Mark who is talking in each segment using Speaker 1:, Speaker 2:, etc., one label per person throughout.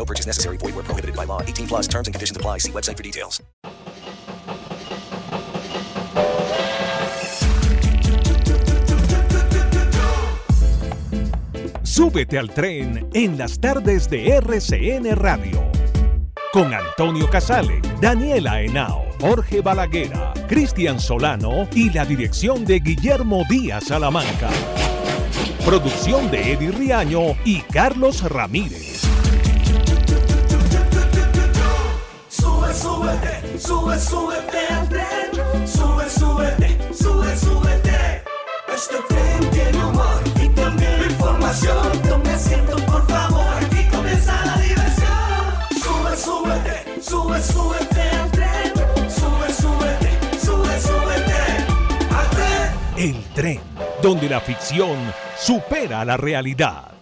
Speaker 1: No purchase necessary. Void where prohibited by law. 18 plus terms and conditions apply. See website for details.
Speaker 2: Súbete al tren en las tardes de RCN Radio. Con Antonio Casale, Daniela Henao, Jorge Balaguera, Cristian Solano y la dirección de Guillermo Díaz Salamanca. Producción de Eddie Riaño y Carlos Ramírez.
Speaker 3: Sube, súbete al tren. Sube, súbete, sube, súbete. Este tren tiene humor y también información. Tome asiento, por favor. Aquí comienza la diversión. Sube, súbete, sube, súbete al tren. Sube, súbete, sube, súbete al tren.
Speaker 2: El tren, donde la ficción supera la realidad.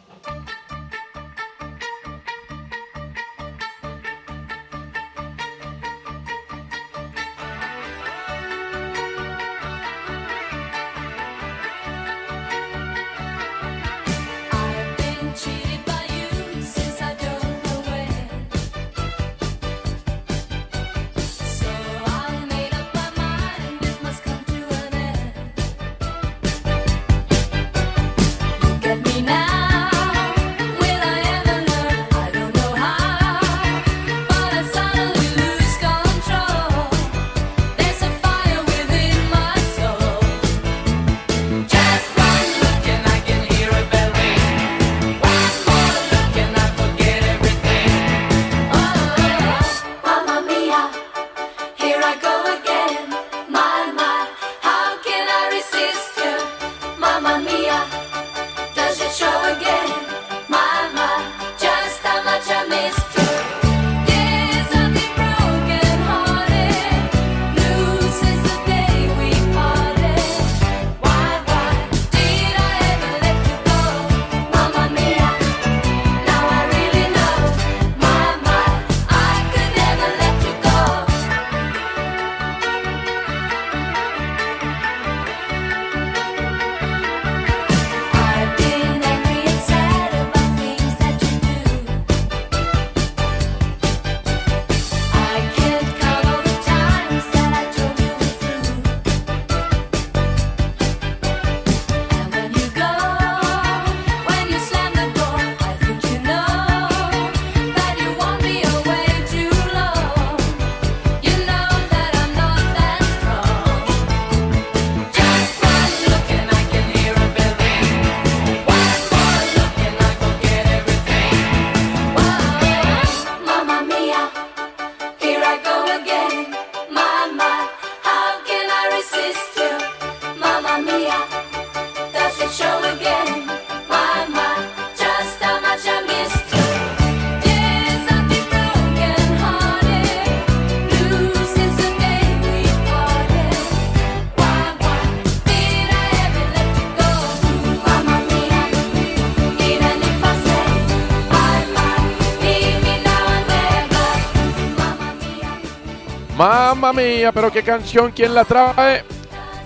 Speaker 4: Mía, pero qué canción, ¿quién la trae?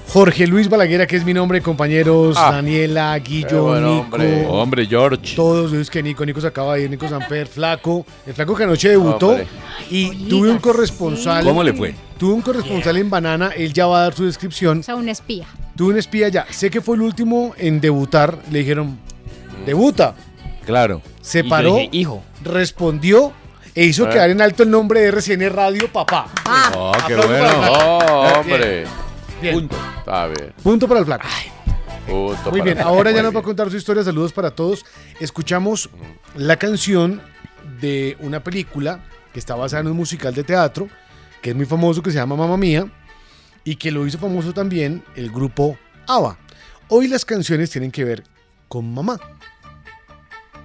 Speaker 5: Jorge Luis Balaguera, que es mi nombre, compañeros,
Speaker 4: Ah.
Speaker 5: Daniela, Guillo, Nico.
Speaker 4: hombre. Hombre, George.
Speaker 5: Todos, es que Nico, Nico se acaba de ir, Nico Samper, Flaco, el Flaco que anoche debutó
Speaker 4: Hombre.
Speaker 5: y tuve un corresponsal.
Speaker 6: ¿Cómo le fue?
Speaker 5: Tuve un corresponsal en Banana, él ya va a dar su descripción.
Speaker 7: O sea, un espía.
Speaker 5: Tuve un espía ya, sé que fue el último en debutar, le dijeron, debuta.
Speaker 6: Claro.
Speaker 5: Se paró,
Speaker 6: dije, hijo.
Speaker 5: respondió e hizo
Speaker 4: Ah.
Speaker 5: quedar en alto el nombre de RCN Radio Papá.
Speaker 6: Oh, qué bueno.
Speaker 4: Oh, hombre.
Speaker 5: bien.
Speaker 6: Punto.
Speaker 4: Está bien.
Speaker 5: Punto para el flaco.
Speaker 4: Punto
Speaker 5: Muy
Speaker 4: para
Speaker 5: bien, ahora ya nos va a contar su historia. Saludos para todos. Escuchamos la canción de una película que está basada en un musical de teatro que es muy famoso, que se llama Mamma Mía y que lo hizo famoso también el grupo ABBA. Hoy las canciones tienen que ver con mamá.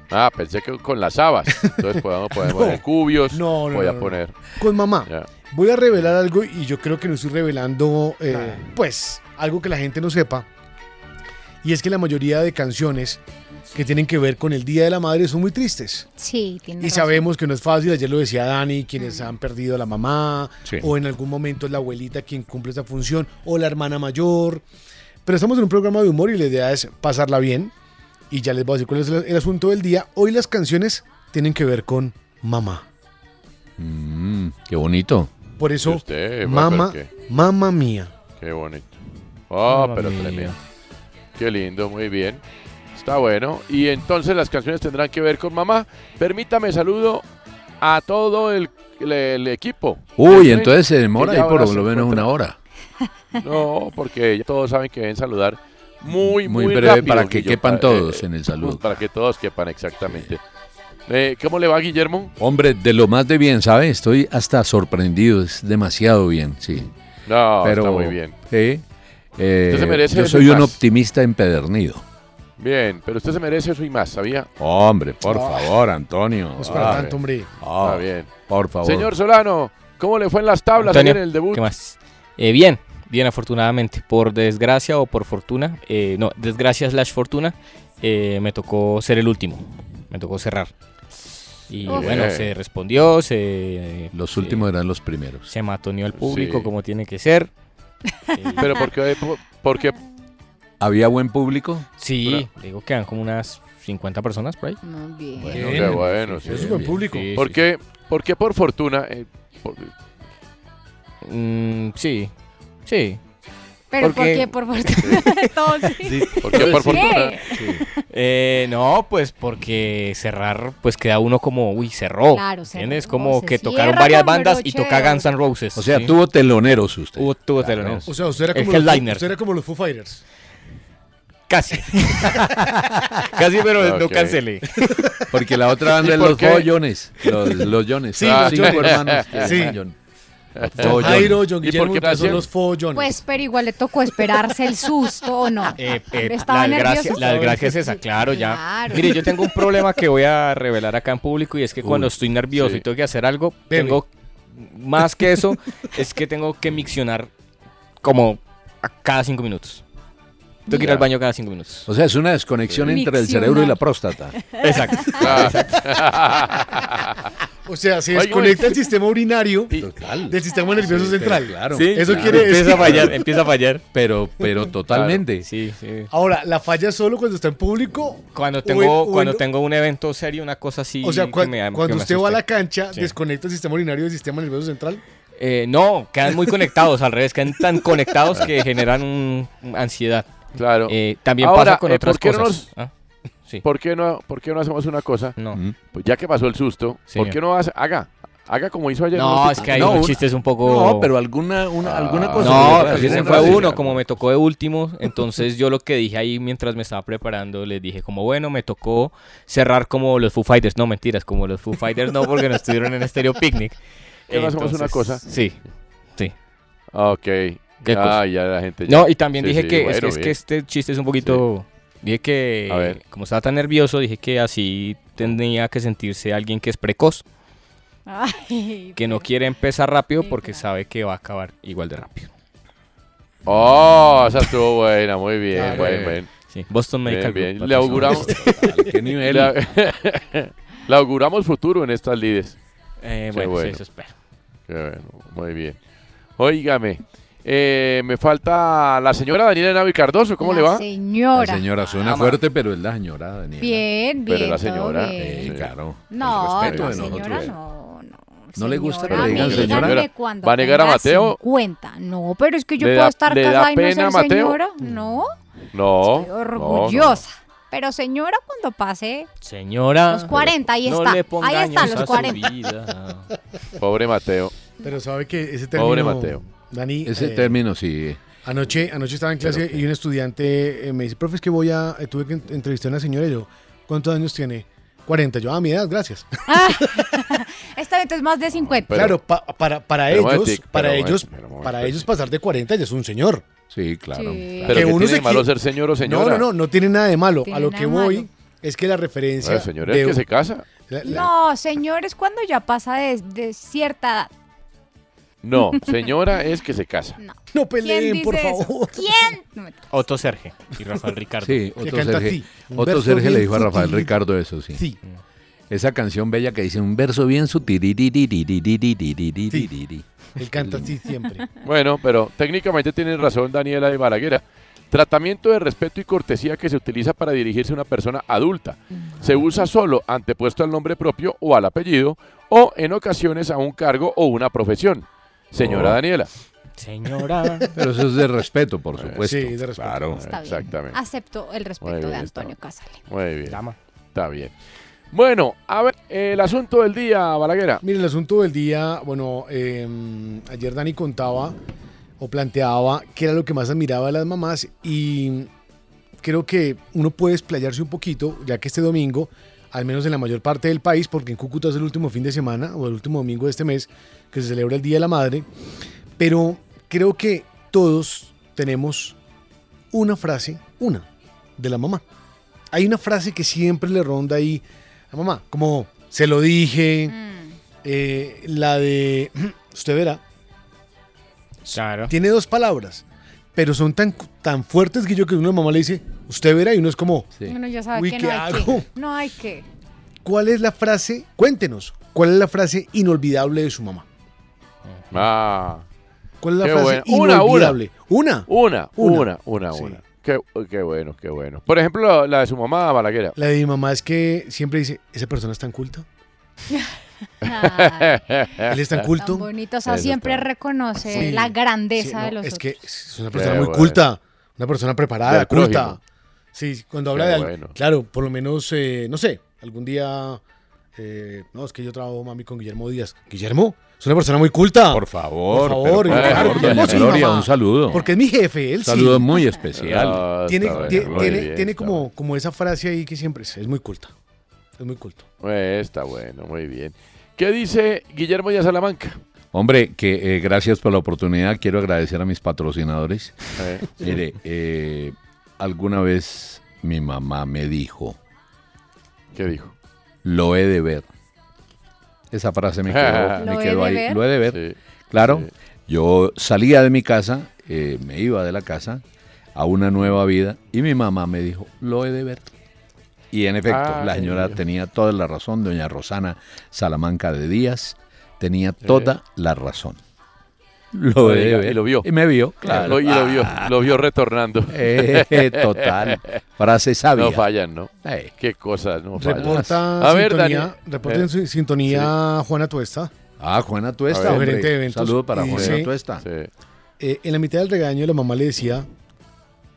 Speaker 4: Ah, pensé que con las habas. Entonces podemos,
Speaker 5: No.
Speaker 4: poner cubios.
Speaker 5: No, no,
Speaker 4: Voy
Speaker 5: no,
Speaker 4: a
Speaker 5: no.
Speaker 4: poner.
Speaker 5: Con mamá.
Speaker 4: Ya.
Speaker 5: Voy a revelar algo y yo creo que no estoy revelando, eh, pues, algo que la gente no sepa. Y es que la mayoría de canciones que tienen que ver con el Día de la Madre son muy tristes.
Speaker 7: Sí, tiene
Speaker 5: Y
Speaker 7: razón.
Speaker 5: sabemos que no es fácil, ayer lo decía Dani, quienes han perdido a la mamá,
Speaker 6: Sí.
Speaker 5: o en algún momento es la abuelita quien cumple esa función, o la hermana mayor. Pero estamos en un programa de humor y la idea es pasarla bien. Y ya les voy a decir cuál es el, asunto del día. Hoy las canciones tienen que ver con mamá.
Speaker 6: Mm, qué bonito.
Speaker 5: Por eso,
Speaker 4: ¿Y usted,
Speaker 5: mamá, mamá mía.
Speaker 4: Qué bonito. Oh,
Speaker 8: Mamma
Speaker 4: pero
Speaker 8: mía.
Speaker 4: tremendo. Qué lindo, muy bien. Está bueno. Y entonces las canciones tendrán que ver con mamá. Permítame saludo a todo el, el- el equipo.
Speaker 6: Uy, entonces se demora
Speaker 4: ya
Speaker 6: ahí por lo menos una hora.
Speaker 4: No, porque ya todos saben que deben saludar muy, muy,
Speaker 6: Muy breve
Speaker 4: rápido,
Speaker 6: para que
Speaker 4: Guillo,
Speaker 6: quepan
Speaker 4: pa-
Speaker 6: todos en el saludo.
Speaker 4: Para que todos quepan, exactamente. Eh, ¿Cómo le va, Guillermo?
Speaker 6: Hombre, de lo más de bien, ¿sabes? Estoy hasta sorprendido, es demasiado bien, sí.
Speaker 4: No,
Speaker 6: Pero,
Speaker 4: está muy bien.
Speaker 6: sí, eh,
Speaker 4: Usted se merece
Speaker 6: yo soy un
Speaker 4: más.
Speaker 6: optimista empedernido.
Speaker 4: Bien, pero usted se merece eso y más, ¿sabía?
Speaker 6: Hombre, por
Speaker 5: Ah.
Speaker 6: favor, Antonio.
Speaker 5: No es para
Speaker 6: Ah,
Speaker 5: tanto, hombre.
Speaker 6: ah,
Speaker 4: Está bien.
Speaker 6: Por favor.
Speaker 4: Señor Solano, ¿cómo le fue en las tablas
Speaker 8: Antonio,
Speaker 4: en el debut?
Speaker 8: ¿Qué más? Eh, bien, bien afortunadamente. Por desgracia o por fortuna, eh, no, desgracia slash fortuna, eh, me tocó ser el último. Me tocó cerrar. Y bueno,
Speaker 4: Eh.
Speaker 8: se respondió, se,
Speaker 6: Los
Speaker 8: se-
Speaker 6: últimos eran los primeros.
Speaker 8: se matoneó el público
Speaker 4: Sí.
Speaker 8: como tiene que ser.
Speaker 4: Pero porque, porque
Speaker 6: ¿Había buen público?
Speaker 8: sí, digo que eran como unas 50 personas por ahí.
Speaker 7: Muy bien.
Speaker 6: Bueno,
Speaker 4: qué bueno, sí.
Speaker 5: Es un buen público.
Speaker 8: Sí,
Speaker 4: ¿Por
Speaker 8: sí,
Speaker 4: qué, por qué por fortuna? eh, por-.
Speaker 8: Mm, sí, sí.
Speaker 7: Pero
Speaker 8: ¿Por
Speaker 7: ¿por
Speaker 8: qué?
Speaker 7: Por fortuna. Todos sí.
Speaker 4: ¿Por qué por fortuna?
Speaker 8: Eh, no, pues porque cerrar, pues queda uno como, uy, cerró.
Speaker 7: Claro, cerró,
Speaker 8: ¿Entiendes? Como que tocaron varias bandas y toca Guns N' Roses.
Speaker 6: O sea,
Speaker 8: sí.
Speaker 6: tuvo teloneros usted.
Speaker 8: Hubo- tuvo
Speaker 6: Claro.
Speaker 8: teloneros.
Speaker 5: O sea, usted era,
Speaker 8: El
Speaker 5: como los, usted era como los Foo Fighters.
Speaker 8: Casi. Casi, pero no
Speaker 4: Ok.
Speaker 8: cancelé.
Speaker 6: Porque la otra banda
Speaker 4: ¿Y
Speaker 6: es los? Follones. Los, los Jones.
Speaker 5: Sí,
Speaker 6: Ah,
Speaker 5: los
Speaker 6: cinco
Speaker 5: Jones.
Speaker 6: hermanos. que
Speaker 5: Sí. Jairo, John
Speaker 4: ¿Y por
Speaker 5: Guillermo, son
Speaker 4: hacían?
Speaker 5: los follones.
Speaker 7: Pues, pero igual le tocó esperarse el susto o no.
Speaker 8: Eh, eh,
Speaker 7: ¿Estaba
Speaker 8: la desgracia,
Speaker 7: nervioso?
Speaker 8: la desgracia es esa, claro, ya.
Speaker 7: Claro.
Speaker 8: Mire, yo tengo un problema que voy a revelar acá en público y es que cuando estoy nervioso
Speaker 4: sí.
Speaker 8: y tengo que hacer algo,
Speaker 5: Bebe.
Speaker 8: tengo más que eso, es que tengo que miccionar como a cada cinco minutos. Tengo que ir al baño cada cinco minutos.
Speaker 6: O sea, es una desconexión entre el cerebro y la próstata.
Speaker 8: Exacto.
Speaker 5: O sea, se desconecta el sistema urinario
Speaker 6: Total.
Speaker 5: del sistema nervioso
Speaker 6: Sí,
Speaker 5: central.
Speaker 6: pero Claro.
Speaker 8: Sí,
Speaker 5: Eso
Speaker 8: claro.
Speaker 5: quiere
Speaker 8: Empieza
Speaker 5: decir-
Speaker 8: a fallar, empieza a fallar.
Speaker 6: Pero, pero totalmente.
Speaker 8: Sí, sí.
Speaker 5: Ahora, ¿la falla solo cuando está en público?
Speaker 8: Cuando
Speaker 5: O
Speaker 8: tengo,
Speaker 5: en- o
Speaker 8: cuando
Speaker 5: en-
Speaker 8: tengo un evento serio, una cosa así.
Speaker 5: O sea,
Speaker 8: me-
Speaker 5: cuando
Speaker 8: me
Speaker 5: usted va a la cancha,
Speaker 8: Sí.
Speaker 5: desconecta el sistema urinario del sistema nervioso central.
Speaker 8: Eh, no, quedan muy conectados, al revés, quedan tan conectados que generan un- ansiedad.
Speaker 4: Claro.
Speaker 8: Eh, también
Speaker 4: Ahora,
Speaker 8: pasa con
Speaker 4: eh,
Speaker 8: otras
Speaker 4: ¿por qué no
Speaker 8: cosas. Ah, sí,
Speaker 4: ¿Por, qué no, ¿Por qué no hacemos una cosa?
Speaker 8: no.
Speaker 6: Mm.
Speaker 4: Pues ya que pasó el susto. ¿por qué no hace, haga? Haga como hizo ayer.
Speaker 8: No,
Speaker 4: unos
Speaker 8: es que hay
Speaker 6: No,
Speaker 8: unos
Speaker 6: un-
Speaker 8: chistes un poco...
Speaker 6: No, pero alguna, una, alguna
Speaker 4: Ah.
Speaker 6: cosa.
Speaker 8: No,
Speaker 6: le
Speaker 8: pues
Speaker 6: pueda
Speaker 8: ese fue uno, como me tocó de último, entonces yo lo que dije ahí mientras me estaba preparando, les dije como, bueno, me tocó cerrar como los Foo Fighters, no, mentiras, como los Foo Fighters no, porque no estuvieron en Stereo Picnic.
Speaker 4: ¿Que no hacemos una cosa?
Speaker 8: Sí, sí.
Speaker 4: Ok.
Speaker 8: ¿Qué
Speaker 4: ah,
Speaker 8: cosa?
Speaker 4: ya la gente. ya-
Speaker 8: No, y también
Speaker 4: Sí,
Speaker 8: dije
Speaker 4: sí,
Speaker 8: que, es,
Speaker 4: bueno,
Speaker 8: que, es que
Speaker 4: bien.
Speaker 8: este chiste es un poquito... Dije que,
Speaker 4: A ver.
Speaker 8: como estaba tan nervioso, dije que así tendría que sentirse alguien que es precoz,
Speaker 7: Ay,
Speaker 8: que no quiere empezar rápido porque sabe que va a acabar igual de rápido.
Speaker 4: Oh, esa estuvo buena, muy bien,
Speaker 5: Claro.
Speaker 4: buen, buen.
Speaker 8: Sí, Boston
Speaker 4: Bien,
Speaker 8: Medical
Speaker 4: bien.
Speaker 8: Group,
Speaker 4: Le auguramos,
Speaker 6: ¿Qué nivel?
Speaker 4: le, le auguramos futuro en estas lides.
Speaker 8: Eh, bueno, sí, eso espero.
Speaker 4: Qué bueno, muy bien. Óigame, eh, me falta la señora Daniela Navi Cardoso, ¿cómo
Speaker 7: la
Speaker 4: le va?
Speaker 7: Señora.
Speaker 6: La señora suena
Speaker 8: Ama.
Speaker 6: fuerte, pero es la señora Daniela.
Speaker 7: Bien,
Speaker 4: Pero
Speaker 7: bien.
Speaker 4: la
Speaker 7: todo
Speaker 4: señora,
Speaker 7: bien.
Speaker 6: Sí. claro.
Speaker 7: No,
Speaker 6: El respeto
Speaker 7: la
Speaker 6: de
Speaker 7: señora
Speaker 6: nosotros.
Speaker 7: no, no.
Speaker 6: ¿No le gusta que
Speaker 7: Señora,
Speaker 6: le digan
Speaker 4: señora?
Speaker 7: cuando
Speaker 4: ¿Va a negar a Mateo?
Speaker 7: 50. No, pero es que yo
Speaker 4: ¿Le
Speaker 7: puedo
Speaker 4: da-
Speaker 7: estar
Speaker 4: le da
Speaker 7: casada y no
Speaker 4: pena
Speaker 7: ser
Speaker 4: Mateo?
Speaker 7: señora. No,
Speaker 4: No.
Speaker 7: estoy
Speaker 4: no, no.
Speaker 7: orgullosa. Pero señora, cuando pase
Speaker 8: Señora.
Speaker 7: los 40, ahí
Speaker 8: no
Speaker 7: está.
Speaker 8: le ponga
Speaker 7: Ahí está, los
Speaker 8: a su
Speaker 7: 40.
Speaker 8: vida.
Speaker 4: Pobre Mateo.
Speaker 5: Pero sabe que ese término.
Speaker 4: Pobre Mateo.
Speaker 5: Dani.
Speaker 6: Ese
Speaker 5: eh,
Speaker 6: término sí.
Speaker 5: Anoche, anoche estaba en clase y un estudiante eh, me dice, profe, es que voy a. eh, tuve que en- entrevistar a una señora y yo, ¿cuántos años tiene? 40. Yo, ah, mi edad, gracias.
Speaker 7: Esta vez es más de 50.
Speaker 5: claro, pa- para, para
Speaker 4: pero
Speaker 5: ellos, para
Speaker 4: pero
Speaker 5: ellos, para
Speaker 4: pues.
Speaker 5: ellos pasar de 40 ya es un señor.
Speaker 6: Sí, claro.
Speaker 7: Sí.
Speaker 4: Pero
Speaker 5: Que
Speaker 4: que
Speaker 5: uno
Speaker 4: tiene
Speaker 5: se
Speaker 4: de malo ser señor o señora.
Speaker 5: No, no, no, no tiene nada de malo.
Speaker 7: Tiene
Speaker 5: A lo que voy
Speaker 7: malo.
Speaker 5: es que la referencia.
Speaker 4: No, el señor es
Speaker 5: de-
Speaker 4: que se casa.
Speaker 5: la- la-
Speaker 7: No, señores, cuando ya pasa de, de cierta edad.
Speaker 4: No, señora es que se casa.
Speaker 7: No.
Speaker 5: No
Speaker 7: ¿Quién
Speaker 5: peleen, por favor.
Speaker 7: ¿Quién? No
Speaker 8: Otto Serge y Rafael Ricardo.
Speaker 6: Sí,
Speaker 5: Que
Speaker 6: Otto
Speaker 5: canta
Speaker 6: Serge,
Speaker 5: así, un
Speaker 6: Otto
Speaker 5: verso
Speaker 6: Serge le dijo a Rafael
Speaker 5: sutil.
Speaker 6: Ricardo eso, sí.
Speaker 5: Sí.
Speaker 6: Esa canción bella que dice un verso bien sutil.
Speaker 5: Él canta así siempre.
Speaker 4: Bueno, pero técnicamente tiene razón Daniela de Balaguera. Tratamiento de respeto y cortesía que se utiliza para dirigirse a una persona adulta. Se usa solo antepuesto al nombre propio o al apellido o en ocasiones a un cargo o una profesión. Señora
Speaker 6: Oh.
Speaker 4: Daniela.
Speaker 8: Señora.
Speaker 6: Pero eso es de respeto, por supuesto.
Speaker 5: Sí, de respeto.
Speaker 6: Claro.
Speaker 7: Está bien.
Speaker 4: Exactamente.
Speaker 7: Acepto el respeto
Speaker 4: bien,
Speaker 7: de Antonio Casale.
Speaker 4: Muy bien. Está bien. Bueno, a ver, el asunto del día, Balaguera.
Speaker 5: Mire, el asunto del día, bueno, eh, ayer Dani contaba o planteaba qué era lo que más admiraba de las mamás y creo que uno puede explayarse un poquito, ya que este domingo, al menos en la mayor parte del país, porque en Cúcuta es el último fin de semana o el último domingo de este mes que se celebra el Día de la Madre, pero creo que todos tenemos una frase, una, de la mamá. Hay una frase que siempre le ronda ahí a mamá, como se lo dije,
Speaker 7: Mm.
Speaker 5: eh, la de usted verá,
Speaker 8: Claro.
Speaker 5: tiene dos palabras, pero son tan, tan fuertes que yo que una mamá le dice, usted verá, y uno es como,
Speaker 6: Sí.
Speaker 7: Uno ya sabe
Speaker 5: Uy,
Speaker 7: que
Speaker 5: ¿qué
Speaker 7: no hay
Speaker 5: hago?
Speaker 7: que. No hay que.
Speaker 5: ¿cuál es la frase? Cuéntenos, ¿cuál es la frase inolvidable de su mamá?
Speaker 4: Ah,
Speaker 5: ¿Cuál es la
Speaker 4: Qué
Speaker 5: frase
Speaker 4: buena. Una, una.
Speaker 5: Una.
Speaker 4: una,
Speaker 5: Una.
Speaker 4: una, una,
Speaker 5: Sí.
Speaker 4: una. Qué, qué bueno, qué bueno. Por ejemplo, la de su mamá, Balaguera.
Speaker 5: La de mi mamá es que siempre dice, esa persona es tan culta, él es tan
Speaker 7: tan
Speaker 5: culto.
Speaker 7: bonito. O sea,
Speaker 4: Eso
Speaker 7: siempre
Speaker 4: está.
Speaker 7: reconoce
Speaker 5: Sí.
Speaker 7: la
Speaker 5: Sí,
Speaker 7: grandeza
Speaker 5: no,
Speaker 7: de los
Speaker 5: es que es una persona
Speaker 4: Qué
Speaker 5: muy
Speaker 4: bueno.
Speaker 5: culta, una persona preparada,
Speaker 4: Del
Speaker 5: culta.
Speaker 4: prójimo.
Speaker 5: Sí, cuando habla
Speaker 4: Qué
Speaker 5: de algo,
Speaker 4: bueno.
Speaker 5: claro, por lo menos, eh, no sé, algún día, eh, no, es que yo trabajo, mami, con Guillermo Díaz. Guillermo, es una persona muy culta.
Speaker 6: Por favor,
Speaker 5: Por favor,
Speaker 6: pero, por
Speaker 4: claro,
Speaker 6: favor,
Speaker 5: Guillermo,
Speaker 6: doña
Speaker 5: sí,
Speaker 6: Gloria, un saludo.
Speaker 5: Porque es mi jefe, él
Speaker 6: Un saludo
Speaker 5: sí.
Speaker 6: muy especial.
Speaker 4: Ah,
Speaker 5: Tiene, tiene,
Speaker 4: bien,
Speaker 5: tiene
Speaker 4: está
Speaker 5: como, como esa frase ahí que siempre es, es muy culta. Es muy culto.
Speaker 4: Eh, Está bueno, muy bien. ¿Qué dice Guillermo de Salamanca?
Speaker 6: Hombre, que eh, gracias por la oportunidad. Quiero agradecer a mis patrocinadores.
Speaker 4: Eh,
Speaker 6: Mire, eh, alguna vez mi mamá me dijo,
Speaker 4: ¿Qué dijo?
Speaker 6: lo he de ver. Esa frase me quedó,
Speaker 7: ¿Lo
Speaker 6: me quedó ahí.
Speaker 7: ver?
Speaker 6: Lo he de ver.
Speaker 4: Sí.
Speaker 6: Claro,
Speaker 4: Sí.
Speaker 6: yo salía de mi casa, eh, me iba de la casa a una nueva vida y mi mamá me dijo, lo he de ver. Y en efecto, la
Speaker 4: Ay,
Speaker 6: señora tenía toda la razón, doña Rosana Salamanca de Díaz tenía toda la razón. Lo ver.
Speaker 4: y lo vio.
Speaker 6: Y me vio, claro.
Speaker 4: Lo- y lo vio, lo vio retornando.
Speaker 6: Eh, total. Frase sabia.
Speaker 4: No fallan, ¿no?
Speaker 6: Eh,
Speaker 4: Qué cosas, no fallan.
Speaker 5: Reporta,
Speaker 4: A ver,
Speaker 5: sintonía, reporta
Speaker 4: Eh,
Speaker 5: en sintonía Juana Tuesta.
Speaker 6: Ah, Juana
Speaker 4: A
Speaker 6: Tuesta,
Speaker 4: ver.
Speaker 6: hombre.
Speaker 5: Gerente de eventos.
Speaker 6: Saludo para Juana
Speaker 5: dice-
Speaker 6: Tuesta.
Speaker 4: Sí.
Speaker 5: Eh, en la mitad del regaño la mamá le decía,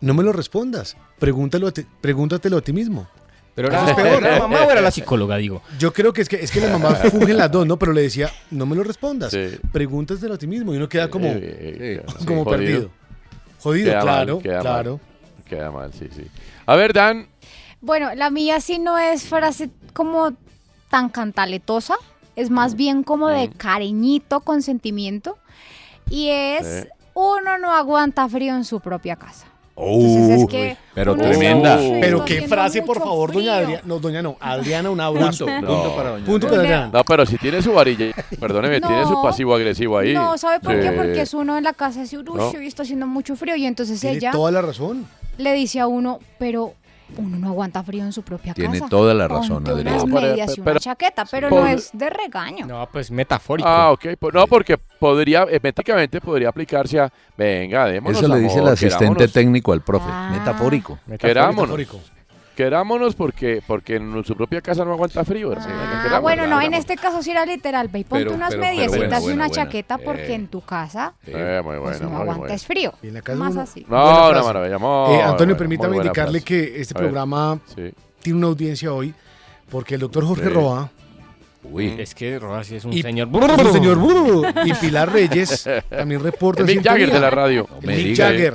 Speaker 5: no me lo respondas, pregúntalo a ti- pregúntatelo a ti mismo.
Speaker 8: Pero era,
Speaker 5: es peor.
Speaker 8: ¿era la mamá o era la psicóloga, digo?
Speaker 5: Yo creo que es que, es que la mamá fungen las dos, ¿no? Pero le decía, no me lo respondas,
Speaker 4: Sí.
Speaker 5: pregúntatelo a ti mismo. Y uno queda como,
Speaker 4: Eh, eh,
Speaker 6: Sí,
Speaker 4: sí,
Speaker 5: como
Speaker 4: jodido.
Speaker 5: perdido. Jodido,
Speaker 4: Queda mal,
Speaker 5: claro,
Speaker 4: queda mal.
Speaker 5: claro.
Speaker 4: Queda mal, sí, sí. A ver, Dan.
Speaker 7: Bueno, la mía sí no es frase como tan cantaletosa, es más bien como de
Speaker 4: Mm.
Speaker 7: cariñito, consentimiento, y es
Speaker 4: Sí.
Speaker 7: uno no aguanta frío en su propia casa. Entonces es que
Speaker 6: pero
Speaker 7: uno
Speaker 6: tremenda.
Speaker 7: dice, "Uy,
Speaker 5: Pero qué
Speaker 7: haciendo
Speaker 5: frase, por
Speaker 7: mucho
Speaker 5: favor, doña
Speaker 7: frío".
Speaker 5: Adriana. No, doña no, Adriana, un abrazo.
Speaker 6: Punto,
Speaker 4: No.
Speaker 6: punto para doña
Speaker 5: Punto
Speaker 6: Adriana.
Speaker 5: para Adriana.
Speaker 4: No, pero si tiene su varilla, perdóneme, tiene su
Speaker 7: No.
Speaker 4: pasivo agresivo ahí.
Speaker 7: No, ¿sabe por qué?
Speaker 4: Sí.
Speaker 7: Porque es uno en la casa uy,
Speaker 4: No.
Speaker 7: hoy está haciendo mucho frío, y entonces
Speaker 5: Tiene
Speaker 7: ella
Speaker 5: toda la razón.
Speaker 7: le dice a uno, pero uno no aguanta frío en su propia
Speaker 6: Tiene
Speaker 7: casa.
Speaker 6: toda la razón,
Speaker 7: Ponte
Speaker 6: Adriana.
Speaker 7: unas medias y una
Speaker 4: pero-
Speaker 7: chaqueta, pero no es de regaño.
Speaker 8: No, pues metafórico.
Speaker 4: Ah, ok. Pues no, porque podría, eh, podría aplicarse a, venga, démonos
Speaker 6: Eso le dice el asistente
Speaker 4: querámonos,
Speaker 6: técnico al profe.
Speaker 7: Ah.
Speaker 6: Metafórico.
Speaker 4: Querámonos.
Speaker 5: Metafórico.
Speaker 4: Querámonos porque, porque en su propia casa no aguanta frío.
Speaker 7: Ah,
Speaker 4: querámonos,
Speaker 7: bueno, no, en este caso sí era literal. Ve y ponte
Speaker 6: Pero-
Speaker 7: unas
Speaker 6: pero- pero
Speaker 7: mediecitas
Speaker 6: bueno,
Speaker 7: y
Speaker 6: bueno,
Speaker 7: una
Speaker 6: bueno.
Speaker 7: chaqueta porque
Speaker 6: Eh.
Speaker 7: en tu casa
Speaker 4: Eh, muy
Speaker 7: pues,
Speaker 4: bueno,
Speaker 7: no
Speaker 4: muy
Speaker 7: aguantes
Speaker 4: bueno.
Speaker 7: frío.
Speaker 5: Y en la casa
Speaker 7: Más
Speaker 5: uno-
Speaker 7: así.
Speaker 4: No, una
Speaker 5: frase.
Speaker 4: maravilla. muy
Speaker 5: Eh, Antonio,
Speaker 4: bueno,
Speaker 5: permítame indicarle
Speaker 4: frase.
Speaker 5: que este programa
Speaker 4: Sí.
Speaker 5: tiene una audiencia hoy porque el doctor Jorge
Speaker 4: Sí.
Speaker 5: Roa
Speaker 6: Uy,
Speaker 8: Es que Roa sí es un
Speaker 5: y
Speaker 8: señor.
Speaker 5: es un señor burro, y Pilar Reyes también reporta
Speaker 4: El Mick. Jagger de la radio.
Speaker 6: No
Speaker 5: El Mick. Jagger.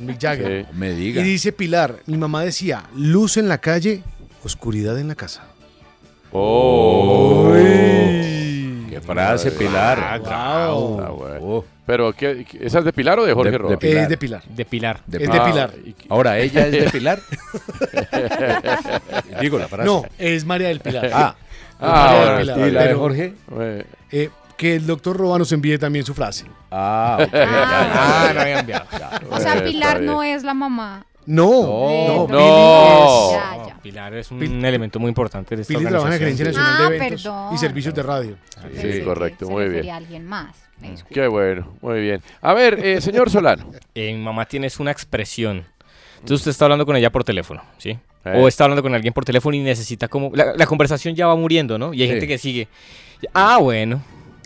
Speaker 5: Mick Jagger.
Speaker 4: Sí.
Speaker 6: me
Speaker 5: Y
Speaker 6: diga.
Speaker 5: dice Pilar, mi mamá decía, luz en la calle, oscuridad en la casa.
Speaker 4: Oh.
Speaker 6: Qué frase, Pilar.
Speaker 5: Wow.
Speaker 4: Ah, bueno.
Speaker 6: Oh,
Speaker 4: Pero, ¿qué, qué- ¿esa es de Pilar o de Jorge
Speaker 6: De-
Speaker 4: Roa?
Speaker 6: de Pilar.
Speaker 5: Es de Pilar.
Speaker 8: De Pilar.
Speaker 5: Es de Pilar.
Speaker 4: y-
Speaker 6: Ahora, ¿ella es de Pilar? Digo la frase.
Speaker 5: No, es María del Pilar.
Speaker 6: Ah,
Speaker 4: Ah,
Speaker 5: María del Pilar.
Speaker 6: ¿y la de Jorge?
Speaker 4: Eh,
Speaker 5: que el doctor Roa nos envíe también su frase.
Speaker 6: Ah, ok, ya,
Speaker 7: Ah,
Speaker 6: ya.
Speaker 8: no había enviado.
Speaker 7: O sea, Pilar no es la mamá.
Speaker 5: No,
Speaker 6: No.
Speaker 5: no,
Speaker 4: No.
Speaker 5: Pili es-
Speaker 7: Ya, ya.
Speaker 8: Pilar es un
Speaker 5: Pil-
Speaker 8: elemento muy importante de esta
Speaker 5: Pili trabaja en la Gerencia
Speaker 8: organización.
Speaker 5: Nacional
Speaker 7: Ah,
Speaker 5: de Eventos
Speaker 7: perdón.
Speaker 5: y Servicios de Radio.
Speaker 7: Pensé
Speaker 4: Sí,
Speaker 7: que
Speaker 4: correcto,
Speaker 7: se
Speaker 4: muy
Speaker 7: refería
Speaker 4: bien.
Speaker 7: a alguien más. Me disculpo.
Speaker 4: Qué bueno, muy bien. A ver, eh, señor Solano.
Speaker 8: Eh, mi mamá tienes una expresión. Entonces usted está hablando con ella por teléfono, ¿sí?
Speaker 4: Eh.
Speaker 8: O está hablando con alguien por teléfono y necesita como... La, la conversación ya va muriendo, ¿no? Y hay
Speaker 6: Sí.
Speaker 8: gente que sigue. Ah, bueno.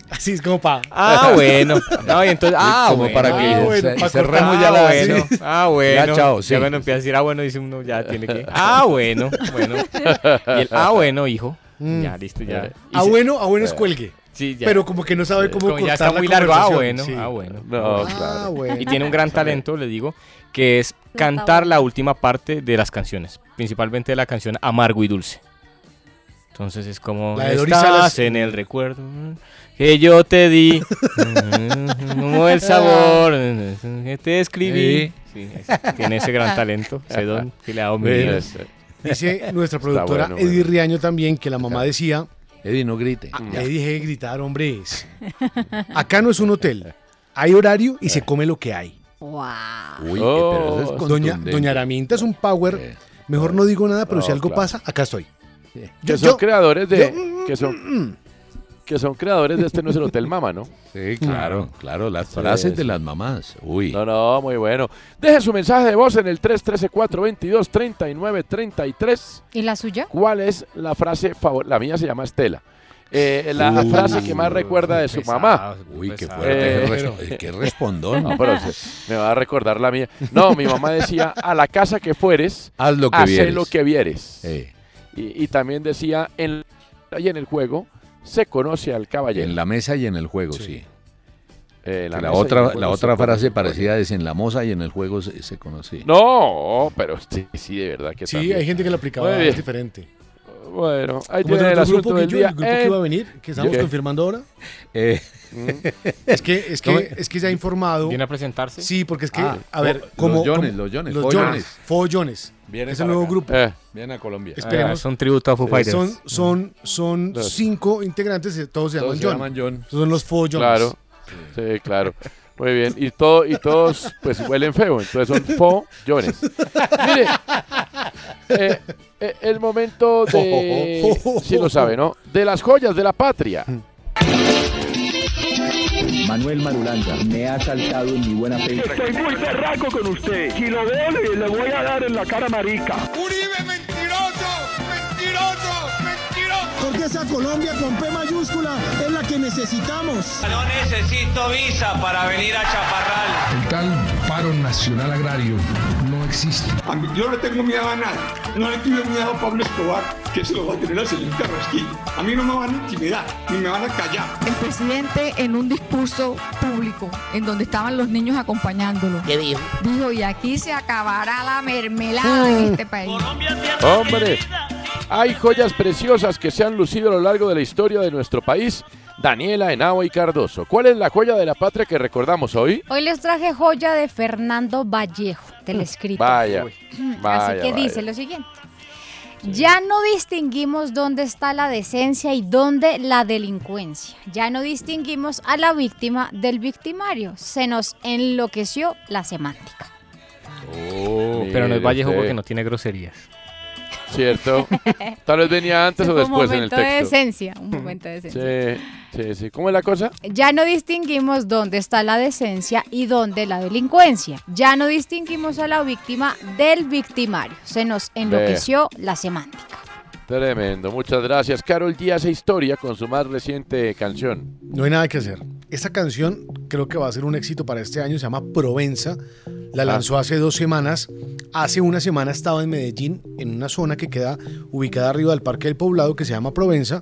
Speaker 5: Así es como pa.
Speaker 8: Ah, bueno. No, y entonces... Ah,
Speaker 6: como
Speaker 8: bueno.
Speaker 6: para que
Speaker 5: Ah, bueno,
Speaker 6: ce-
Speaker 5: pa'
Speaker 6: cerremos
Speaker 5: cortar.
Speaker 6: ya la...
Speaker 8: Ah, bueno. Ah, bueno.
Speaker 6: Ya, chao, sí.
Speaker 8: Ya cuando empieza a decir, ah, bueno, dice uno, ya tiene que... Ah, bueno, bueno. Y el, ah, bueno, hijo.
Speaker 5: Mm.
Speaker 8: Ya, listo, ya. Y
Speaker 5: A
Speaker 8: se-
Speaker 5: bueno, a bueno es cuelgue.
Speaker 8: Sí, ya.
Speaker 5: Pero como que no sabe cómo
Speaker 8: Como
Speaker 5: cortar
Speaker 8: ya está
Speaker 5: la
Speaker 8: muy largo. Ah, bueno.
Speaker 5: Sí.
Speaker 8: Ah, bueno.
Speaker 4: No,
Speaker 5: Ah,
Speaker 4: claro.
Speaker 5: bueno.
Speaker 8: Y tiene un gran talento, le digo, que es cantar la última parte de las canciones, principalmente de la canción Amargo y Dulce. Entonces es como
Speaker 5: La de Doris
Speaker 8: estás
Speaker 5: Salas.
Speaker 8: en el recuerdo que yo te di, como el sabor que te escribí. Sí, es- tiene ese gran talento, ese don que le ha dado.
Speaker 5: Dice nuestra productora
Speaker 4: bueno,
Speaker 5: Eddie. Riaño también que la mamá decía,
Speaker 6: Eddie, no grite.
Speaker 5: ya dije de gritar, hombre. Acá no es un hotel. Hay horario y se come lo que hay.
Speaker 7: Wow.
Speaker 6: Uy,
Speaker 4: Oh.
Speaker 6: pero eso es
Speaker 5: Doña,
Speaker 6: contundente.
Speaker 5: Doña Araminta es un power. Mejor no digo nada, pero si algo
Speaker 4: claro.
Speaker 5: pasa, acá estoy.
Speaker 4: Que son
Speaker 5: yo-
Speaker 4: creadores de.
Speaker 5: yo-
Speaker 4: que son. Que son creadores de este no es el Hotel Mama, ¿no?
Speaker 6: Sí, claro, claro, las frases
Speaker 4: sí.
Speaker 6: de las mamás. Uy.
Speaker 4: No, no, muy bueno. Deje su mensaje de voz en el 313-422-3933.
Speaker 7: ¿Y la suya?
Speaker 4: ¿Cuál es la frase favorita? La mía se llama Estela. Eh, la
Speaker 6: Uy.
Speaker 4: frase que más recuerda de su mamá.
Speaker 6: Uy, qué fuerte.
Speaker 4: Eh,
Speaker 6: qué res- qué respondón.
Speaker 4: No, pero se- me va a recordar la mía. No, mi mamá decía, a la casa que fueres,
Speaker 6: Haz lo que
Speaker 4: haz
Speaker 6: vieres.
Speaker 4: lo que vieres.
Speaker 6: Eh,
Speaker 4: Y, y también decía, en, y en el juego se conoce al caballero.
Speaker 6: en la mesa y en el juego, sí.
Speaker 4: Eh,
Speaker 6: La, otra,
Speaker 4: juego
Speaker 6: la otra frase parecida es en la moza y en el juego se, se conoce.
Speaker 4: No, pero sí, sí, de verdad que
Speaker 5: Sí,
Speaker 4: también.
Speaker 5: hay gente que lo aplicaba es diferente.
Speaker 4: Bueno, ahí
Speaker 5: ¿Cómo es
Speaker 4: tiene el asunto
Speaker 5: grupo,
Speaker 4: del día.
Speaker 5: ¿El grupo que
Speaker 4: Eh,
Speaker 5: iba a venir? ¿Que estamos confirmando ahora?
Speaker 6: Eh,
Speaker 5: Es que, es que, es que se ha informado.
Speaker 8: ¿Viene a presentarse?
Speaker 5: Sí, porque es que,
Speaker 6: Ah,
Speaker 5: a ver,
Speaker 6: los
Speaker 5: como.
Speaker 6: Jones,
Speaker 5: como-
Speaker 6: los Jones,
Speaker 5: Los. Jones. Follones.
Speaker 6: Viene
Speaker 5: Es el nuevo
Speaker 6: acá.
Speaker 5: grupo.
Speaker 4: eh,
Speaker 6: Viene a Colombia.
Speaker 8: Ah,
Speaker 5: Esperemos.
Speaker 8: son tributo a Foo Fighters.
Speaker 5: Son, son, son
Speaker 4: Los-
Speaker 5: cinco integrantes, eh, todos se llaman
Speaker 6: Todos se
Speaker 5: John.
Speaker 6: llaman John.
Speaker 5: Son los Follones.
Speaker 4: claro. Sí, claro. Muy bien. Y, todo, y todos pues huelen feo. Entonces son follones. Mire, eh, eh, el momento de... Sí lo sabe, ¿no? De las joyas de la patria.
Speaker 9: Manuel Marulanda me ha saltado en mi buena fe.
Speaker 10: Estoy muy berraco con usted. Si lo veo, le, le voy a dar en la cara marica.
Speaker 11: Porque esa Colombia con P mayúscula es la que necesitamos.
Speaker 12: No necesito visa para venir a Chaparral.
Speaker 13: El tal paro nacional agrario no existe.
Speaker 14: Yo no le tengo miedo a nada. No le tuve miedo a Pablo Escobar, que se lo va a tener al señor Carrasquillo. A mí no me van a intimidar, ni me van a callar.
Speaker 15: El presidente en un discurso público en donde estaban los niños acompañándolo.
Speaker 16: ¿Qué dijo?
Speaker 15: Dijo, y aquí se acabará la mermelada en este país.
Speaker 4: Hombre, hay joyas preciosas que se han lucido a lo largo de la historia de nuestro país. Daniela, Henao y Cardoso. ¿Cuál es la joya de la patria que recordamos hoy?
Speaker 7: Hoy les traje joya de Fernando Vallejo, del escrito.
Speaker 4: Vaya,
Speaker 7: Así
Speaker 4: vaya,
Speaker 7: que
Speaker 4: vaya.
Speaker 7: dice lo siguiente. Ya no distinguimos dónde está la decencia y dónde la delincuencia. Ya no distinguimos a la víctima del victimario. Se nos enloqueció la semántica.
Speaker 8: Pero no es Vallejo porque no tiene groserías.
Speaker 4: ¿Cierto? Tal vez venía antes o
Speaker 7: Un
Speaker 4: después en el
Speaker 7: momento de
Speaker 4: texto.
Speaker 7: decencia, un momento de decencia.
Speaker 4: Sí, sí, sí. ¿Cómo es la cosa?
Speaker 7: Ya no distinguimos dónde está la decencia y dónde la delincuencia. Ya no distinguimos a la víctima del victimario. Se nos enloqueció la semántica.
Speaker 4: Tremendo. Muchas gracias. Carol G hace historia con su más reciente canción.
Speaker 5: No hay nada que hacer. Esta canción creo que va a ser un éxito para este año. Se llama Provenza. La
Speaker 4: Ah.
Speaker 5: lanzó hace dos semanas. Hace una semana estaba en Medellín, en una zona que queda ubicada arriba del Parque del Poblado, que se llama Provenza.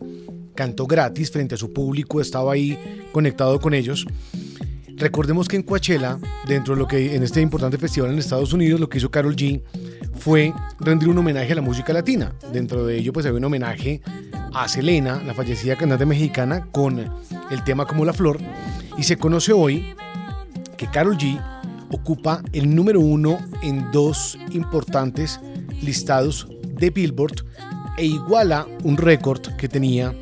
Speaker 5: Cantó gratis frente a su público. Estaba ahí conectado con ellos. Recordemos que en Coachella, dentro de lo que en este importante festival en Estados Unidos, lo que hizo Carol G fue rendir un homenaje a la música latina. Dentro de ello, pues había un homenaje a Selena, la fallecida cantante mexicana, con el tema Como la Flor. Y se conoce hoy que Carol G ocupa el número uno en dos importantes listados de Billboard e iguala un récord que tenía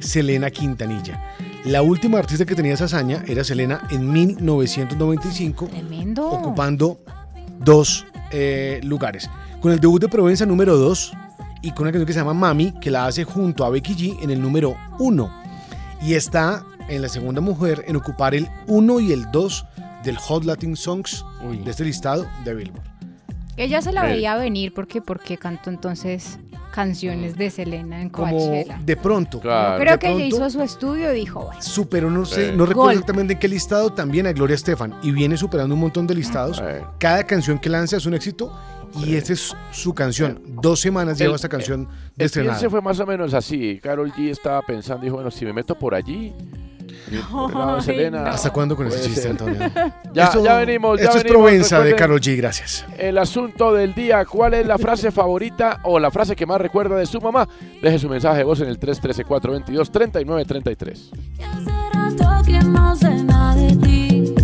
Speaker 5: Selena Quintanilla. La última artista que tenía esa hazaña era Selena en 1995,
Speaker 7: Tremendo.
Speaker 5: ocupando dos eh, lugares. Con el debut de Provenza número 2 y con una canción que se llama Mami, que la hace junto a Becky G en el número 1. Y está en la segunda mujer en ocupar el 1 y el 2 del Hot Latin Songs de este listado de Billboard.
Speaker 7: Ella se la
Speaker 5: Eh.
Speaker 7: veía venir porque porque cantó entonces canciones de Selena en
Speaker 5: Como
Speaker 7: Coachella.
Speaker 5: de pronto. De
Speaker 7: creo que ella
Speaker 5: pronto,
Speaker 7: hizo su estudio y dijo, bueno,
Speaker 5: Superó, no sé, no recuerdo
Speaker 7: Gol.
Speaker 5: exactamente en qué listado, también a Gloria Estefan. Y viene superando un montón de listados. Cada canción que lanza es un éxito. Y esta es su canción. Dos semanas lleva
Speaker 4: El-
Speaker 5: esta canción de
Speaker 4: El
Speaker 5: estrenada.
Speaker 4: fue más o menos así. Carol G estaba pensando, dijo, bueno, si me meto por allí,
Speaker 7: Ay,
Speaker 4: Selena,
Speaker 7: no.
Speaker 5: ¿Hasta cuándo con ese chiste,
Speaker 4: ser.
Speaker 5: Antonio?
Speaker 4: ya,
Speaker 5: Esto-
Speaker 4: ya venimos, ya
Speaker 5: esto es
Speaker 4: venimos.
Speaker 5: Provenza de Karol G, gracias.
Speaker 4: El asunto del día, ¿cuál es la frase favorita o la frase que más recuerda de su mamá? Deje su mensaje de voz en el 313-422-3933.
Speaker 17: rato que no sé nada de ti.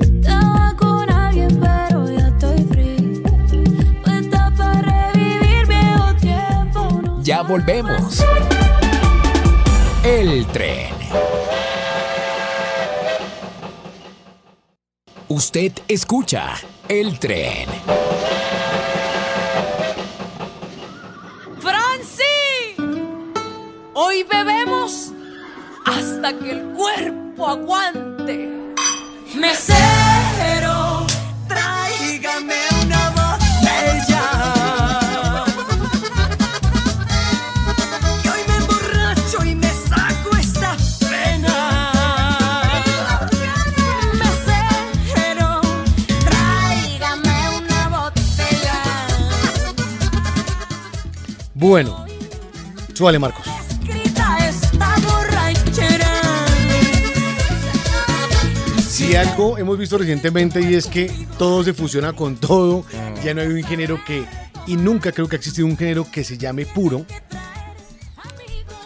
Speaker 17: Estaba con alguien, pero ya estoy free. Puesta para revivir viejo tiempo.
Speaker 16: Ya volvemos. El tren. Usted escucha el tren.
Speaker 18: ¡Franci! Hoy bebemos hasta que el cuerpo aguante. Mesero,
Speaker 5: Bueno, súbale, Marcos. Si algo hemos visto recientemente y es que todo se fusiona con todo, ya no hay un género que, y nunca creo que ha existido un género que se llame puro.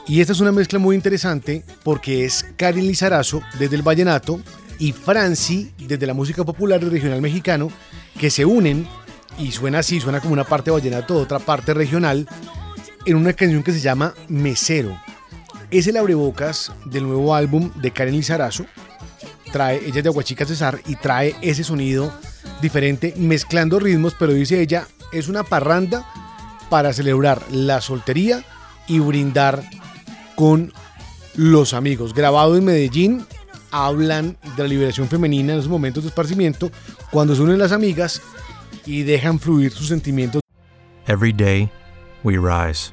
Speaker 5: Y esta es una mezcla muy interesante porque es Karin Lizarazo desde el vallenato y Franci desde la música popular y regional mexicano que se unen y suena así, suena como una parte vallenato, otra parte regional en una canción que se llama Mesero. Es el abrebocas del nuevo álbum de Karen Lizarazo. Trae, ella es de Aguachica Cesar y trae ese sonido diferente, mezclando ritmos, pero dice ella, es una parranda para celebrar la soltería y brindar con los amigos. Grabado en Medellín, hablan de la liberación femenina en esos momentos de esparcimiento, cuando se unen las amigas y dejan fluir sus sentimientos.
Speaker 19: Every day, we rise,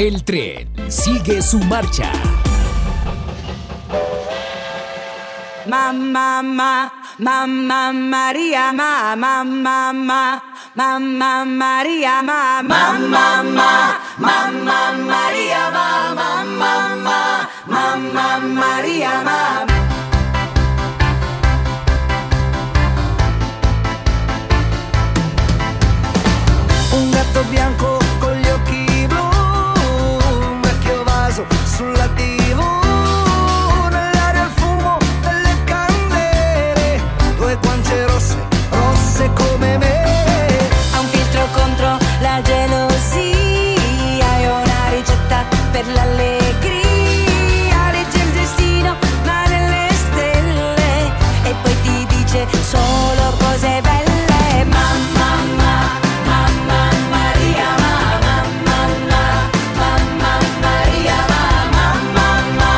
Speaker 20: El
Speaker 21: tren sigue su marcha.
Speaker 20: Mamá, ma, mamá María, mamá, mamá, mamá María, mamá, mamá, mamá María, mamá, mamá, mamá María, mamá. Per l'allegria. Legge il destino, ma nelle stelle. E poi ti dice solo cose belle. Mamma, ma, mamma Maria, mamma, mamma, mamma Maria, mamma, mamma,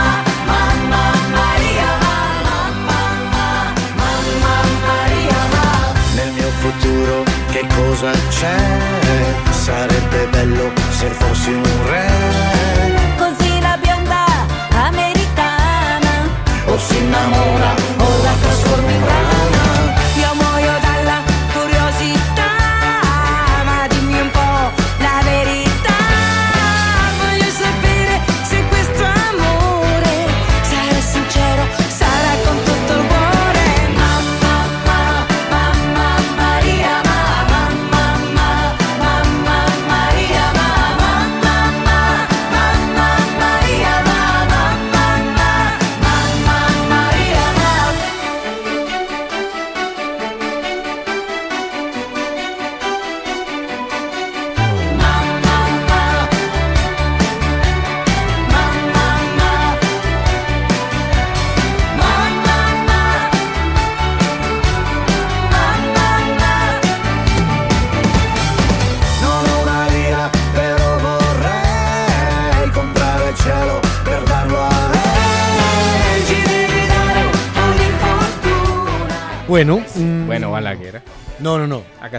Speaker 20: mamma Maria, mamma, mamma, Maria.
Speaker 2: Nel mio futuro che cosa c'è? Sarebbe bello se fossi un re.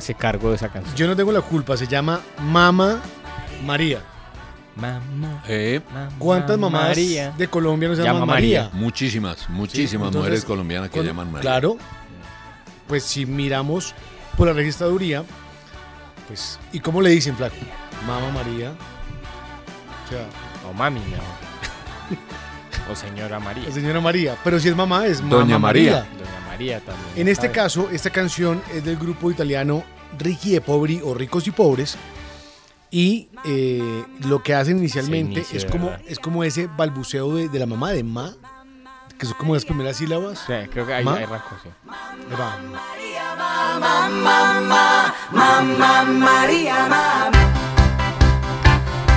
Speaker 8: Hágase cargo de esa canción.
Speaker 5: Yo no tengo la culpa, se llama Mama María.
Speaker 8: Mamá.
Speaker 5: ¿Cuántas mamás
Speaker 8: María.
Speaker 5: de Colombia no se llaman María?
Speaker 6: Muchísimas, muchísimas
Speaker 5: entonces,
Speaker 6: mujeres colombianas que
Speaker 5: con-
Speaker 6: llaman María.
Speaker 5: Claro. Pues si miramos por la registraduría, pues, ¿y cómo le dicen, flaco? Mama María. O sea,
Speaker 8: O mami, mejor. o señora María.
Speaker 5: la señora María. Pero si es mamá, es
Speaker 6: Doña
Speaker 5: Mama
Speaker 6: María.
Speaker 8: Doña María también.
Speaker 5: En este
Speaker 8: ¿sabe?
Speaker 5: caso, esta canción es del grupo italiano Ricchi e Poveri o Ricos y Pobres. Y eh, lo que hacen inicialmente es
Speaker 8: de
Speaker 5: como,
Speaker 8: verdad.
Speaker 5: es como ese balbuceo de, de la mamá de ma, que son como las primeras sílabas.
Speaker 8: Sí, creo que ahí,
Speaker 5: Ma.
Speaker 8: ahí arrancó, sí.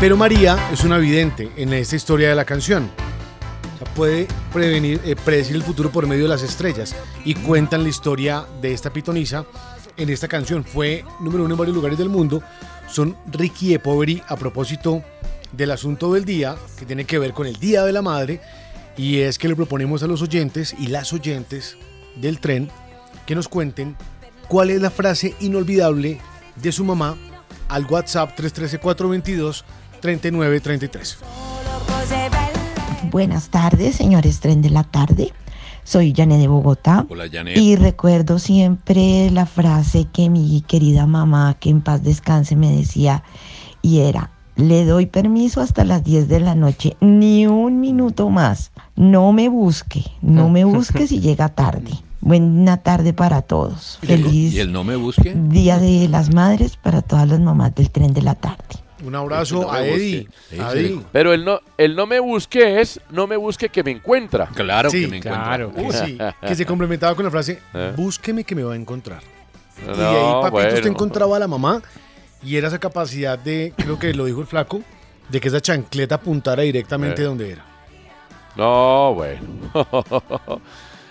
Speaker 5: Pero María es una vidente en esta historia de la canción. O sea, puede prevenir, eh, predecir el futuro por medio de las estrellas. Y cuentan la historia de esta pitonisa en esta canción. Fue número uno en varios lugares del mundo. Son Ricky e Poveri a propósito del asunto del día, que tiene que ver con el Día de la Madre. Y es que le proponemos a los oyentes y las oyentes del tren que nos cuenten cuál es la frase inolvidable de su mamá al WhatsApp 313-422-3933.
Speaker 22: Buenas tardes, señores Tren de la Tarde. Soy Janet de Bogotá.
Speaker 6: Hola, Janet.
Speaker 22: Y recuerdo siempre la frase que mi querida mamá, que en paz descanse, me decía, y era, le doy permiso hasta las 10 de la noche, ni un minuto más. No me busque, no me busque si llega tarde. Buena tarde para todos. Feliz
Speaker 6: ¿Y el no me busque?
Speaker 22: Día de las Madres para todas las mamás del Tren de la Tarde.
Speaker 5: Un abrazo
Speaker 4: No me
Speaker 5: a Eddie. Eddie.
Speaker 4: Pero el no, el no me busque es no me busque que me encuentra.
Speaker 6: Claro
Speaker 5: Sí,
Speaker 6: que me
Speaker 8: claro.
Speaker 5: Uh, sí, que se complementaba con la frase,
Speaker 4: ¿Eh?
Speaker 5: búsqueme que me va a encontrar. y ahí papito
Speaker 4: bueno.
Speaker 5: usted encontraba a la mamá y era esa capacidad de, creo que lo dijo el flaco, de que esa chancleta apuntara directamente
Speaker 4: Eh.
Speaker 5: donde era.
Speaker 4: No, bueno.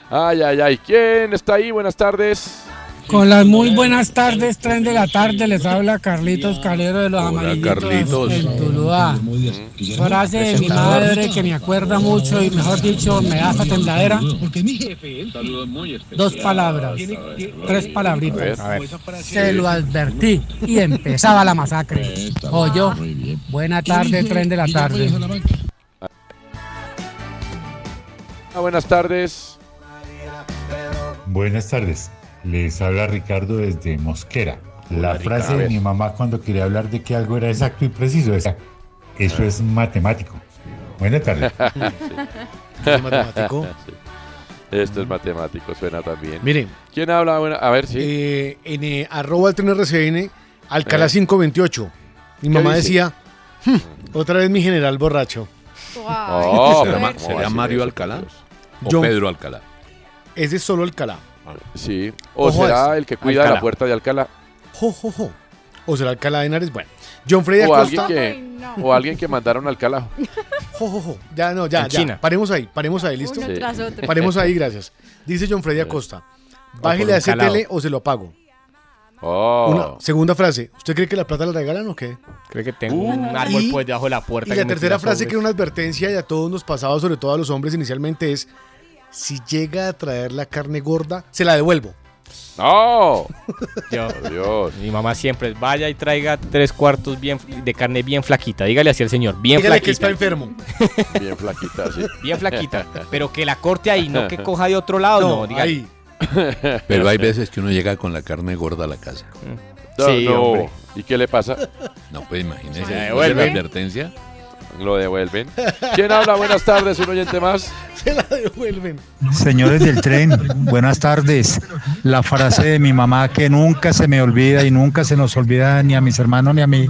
Speaker 4: Ay, ay, ay. ¿Quién está ahí? Buenas tardes.
Speaker 23: Con las muy buenas tardes, tren de la tarde, les habla Carlitos Calero de los
Speaker 6: Hola,
Speaker 23: Amarillitos
Speaker 6: Carlitos.
Speaker 23: en Tuluá. Frase de mi madre que me acuerda mucho y mejor dicho me da hasta tembladera. Dos palabras, tres palabritas. Se lo advertí y empezaba la masacre. O yo, buena tarde, tren de la tarde.
Speaker 4: Ah, buenas tardes.
Speaker 24: Buenas tardes, les habla Ricardo desde Mosquera. La
Speaker 4: Hola,
Speaker 24: frase
Speaker 4: Ricardo.
Speaker 24: de mi mamá cuando quería hablar de que algo era exacto y preciso es, eso es matemático. Buenas tardes.
Speaker 5: ¿Es matemático?
Speaker 4: Sí. Esto es matemático, suena también.
Speaker 5: Miren.
Speaker 4: ¿Quién habla? Bueno, a ver, sí.
Speaker 5: Eh, en eh, arroba el tren RCN, Alcalá
Speaker 4: Eh.
Speaker 5: 528. Mi
Speaker 4: ¿Qué
Speaker 5: mamá
Speaker 4: dice?
Speaker 5: decía, "Hmm, otra vez mi general borracho.
Speaker 4: Oh,
Speaker 6: ¿Será,
Speaker 4: ¿cómo
Speaker 6: Ma-
Speaker 4: va
Speaker 6: será
Speaker 4: a ser
Speaker 6: Mario Alcalá? ¿O
Speaker 5: John-
Speaker 6: Pedro Alcalá?
Speaker 5: Ese es solo Alcalá.
Speaker 4: Sí. O
Speaker 5: Ojo
Speaker 4: será el que cuida
Speaker 5: Alcalá.
Speaker 4: la puerta de Alcalá.
Speaker 5: Jo, jo, jo. O será Alcalá de Henares. Bueno, John Freddy
Speaker 4: O alguien,
Speaker 5: Acosta.
Speaker 4: o alguien que mandaron a Alcalá.
Speaker 5: Jo, jo, jo. Ya, no, ya,
Speaker 4: En
Speaker 5: ya.
Speaker 4: China.
Speaker 5: Paremos ahí, paremos ahí, ¿listo?
Speaker 4: Uno tras otro.
Speaker 5: Paremos ahí, gracias. Dice John Freddy Acosta. Bájele a
Speaker 8: un
Speaker 5: ese
Speaker 8: calado.
Speaker 5: tele o se lo apago.
Speaker 4: Oh.
Speaker 5: Una segunda frase. ¿Usted cree que la plata la regalan o qué?
Speaker 8: Creo que tengo un árbol
Speaker 5: Y-
Speaker 8: pues debajo de la puerta.
Speaker 5: Y
Speaker 8: que
Speaker 5: la
Speaker 8: me
Speaker 5: tercera frase
Speaker 8: sobres.
Speaker 5: que era una advertencia y a todos nos pasaba, sobre todo a los hombres inicialmente, es si llega a traer la carne gorda, se la devuelvo.
Speaker 4: ¡No!
Speaker 8: Yo-
Speaker 4: Por Dios.
Speaker 8: Mi mamá siempre vaya y traiga tres cuartos bien de carne bien flaquita. Dígale así al señor, bien
Speaker 5: Dígale
Speaker 8: flaquita.
Speaker 5: que está enfermo.
Speaker 4: Bien flaquita, sí.
Speaker 8: Bien flaquita. Pero que la corte ahí, no que coja de otro lado, no.
Speaker 5: No,
Speaker 8: dígale.
Speaker 5: ahí.
Speaker 6: Pero hay veces que uno llega con la carne gorda a la casa.
Speaker 4: No,
Speaker 8: Sí,
Speaker 4: no.
Speaker 8: hombre.
Speaker 4: ¿Y qué le pasa?
Speaker 6: No, pues imagínese.
Speaker 8: Se
Speaker 6: ¿no es
Speaker 8: devuelve.
Speaker 6: la advertencia?
Speaker 4: Lo devuelven. ¿Quién habla? Buenas tardes, un oyente más.
Speaker 5: Se la devuelven.
Speaker 25: Señores del tren, buenas tardes. La frase de mi mamá que nunca se me olvida y nunca se nos olvida ni a mis hermanos ni a mí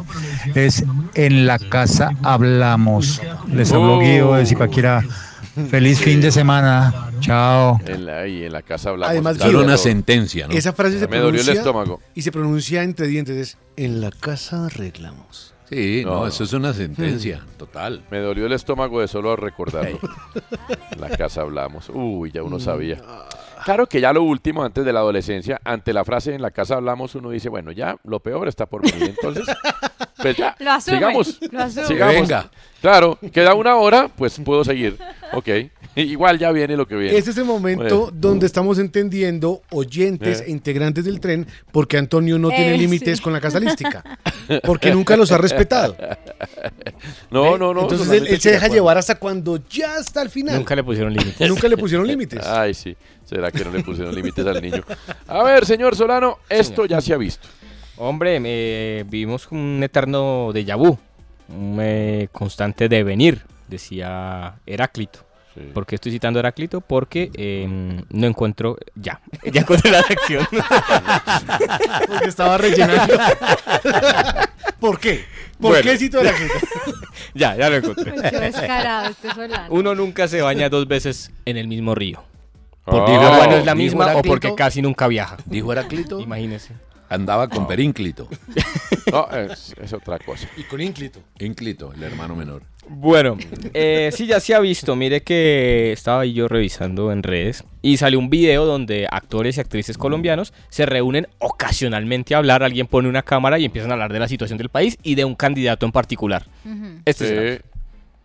Speaker 25: es en la casa hablamos. Les habló
Speaker 4: Oh.
Speaker 25: Guido de Zipaquirá. Feliz fin de semana. Chao.
Speaker 4: En la, y en la casa hablamos.
Speaker 5: Además,
Speaker 4: Claro,
Speaker 6: una sentencia, ¿no?
Speaker 5: Esa frase se
Speaker 4: Me dolió el estómago.
Speaker 5: y se pronuncia entre dientes. Es en la casa arreglamos.
Speaker 6: Sí, no,
Speaker 4: No.
Speaker 6: eso es una sentencia, total.
Speaker 4: Me dolió el estómago de solo recordarlo. En la casa hablamos. Uy, ya uno sabía. Claro que ya lo último, antes de la adolescencia, ante la frase en la casa hablamos, uno dice, bueno, ya lo peor está por venir. Entonces, pues ya,
Speaker 7: Lo asume,
Speaker 4: sigamos.
Speaker 7: lo asume.
Speaker 4: sigamos.
Speaker 6: Venga.
Speaker 4: Claro, queda una hora, pues puedo seguir. Ok, igual ya viene lo que viene.
Speaker 5: Este es el momento
Speaker 4: Bueno.
Speaker 5: donde estamos entendiendo, oyentes
Speaker 4: Eh.
Speaker 5: e integrantes del tren, porque Antonio no tiene
Speaker 7: Eh,
Speaker 5: límites con la casalística. Porque nunca los ha respetado.
Speaker 4: No, no, no.
Speaker 5: Entonces él, se
Speaker 4: de
Speaker 5: deja
Speaker 4: acuerdo.
Speaker 5: llevar hasta cuando ya está al final.
Speaker 8: Nunca le pusieron límites.
Speaker 5: Nunca le pusieron límites.
Speaker 4: Ay, sí. ¿Será que no le pusieron límites al niño? A ver, señor Solano, esto ya se ha visto.
Speaker 8: Hombre, me- vivimos un eterno déjà vu, un eh, constante devenir, decía Heráclito.
Speaker 4: Sí.
Speaker 8: ¿Por qué estoy citando a Heráclito? Porque eh, no encuentro. Ya, ya encontré la sección.
Speaker 5: Porque estaba rellenando. ¿Por qué? ¿Por
Speaker 8: Bueno.
Speaker 5: qué cito la gente?
Speaker 8: ya, ya lo encontré.
Speaker 7: Qué descarado este.
Speaker 8: Uno nunca se baña dos veces en el mismo río.
Speaker 4: Ah.
Speaker 8: Porque
Speaker 4: Oh.
Speaker 8: el agua no es la misma o
Speaker 6: Heráclito.
Speaker 8: porque casi nunca viaja.
Speaker 6: Dijo Heráclito,
Speaker 8: Imagínese.
Speaker 6: Andaba con Perínclito.
Speaker 4: No, es, es otra cosa.
Speaker 5: Y con ínclito.
Speaker 6: Ínclito, el hermano menor.
Speaker 8: Bueno, eh, sí, ya se ha visto. Mire que estaba ahí yo revisando en redes y salió un video donde actores y actrices colombianos se reúnen ocasionalmente a hablar. Alguien pone una cámara y empiezan a hablar de la situación del país y de un candidato en particular. Este es el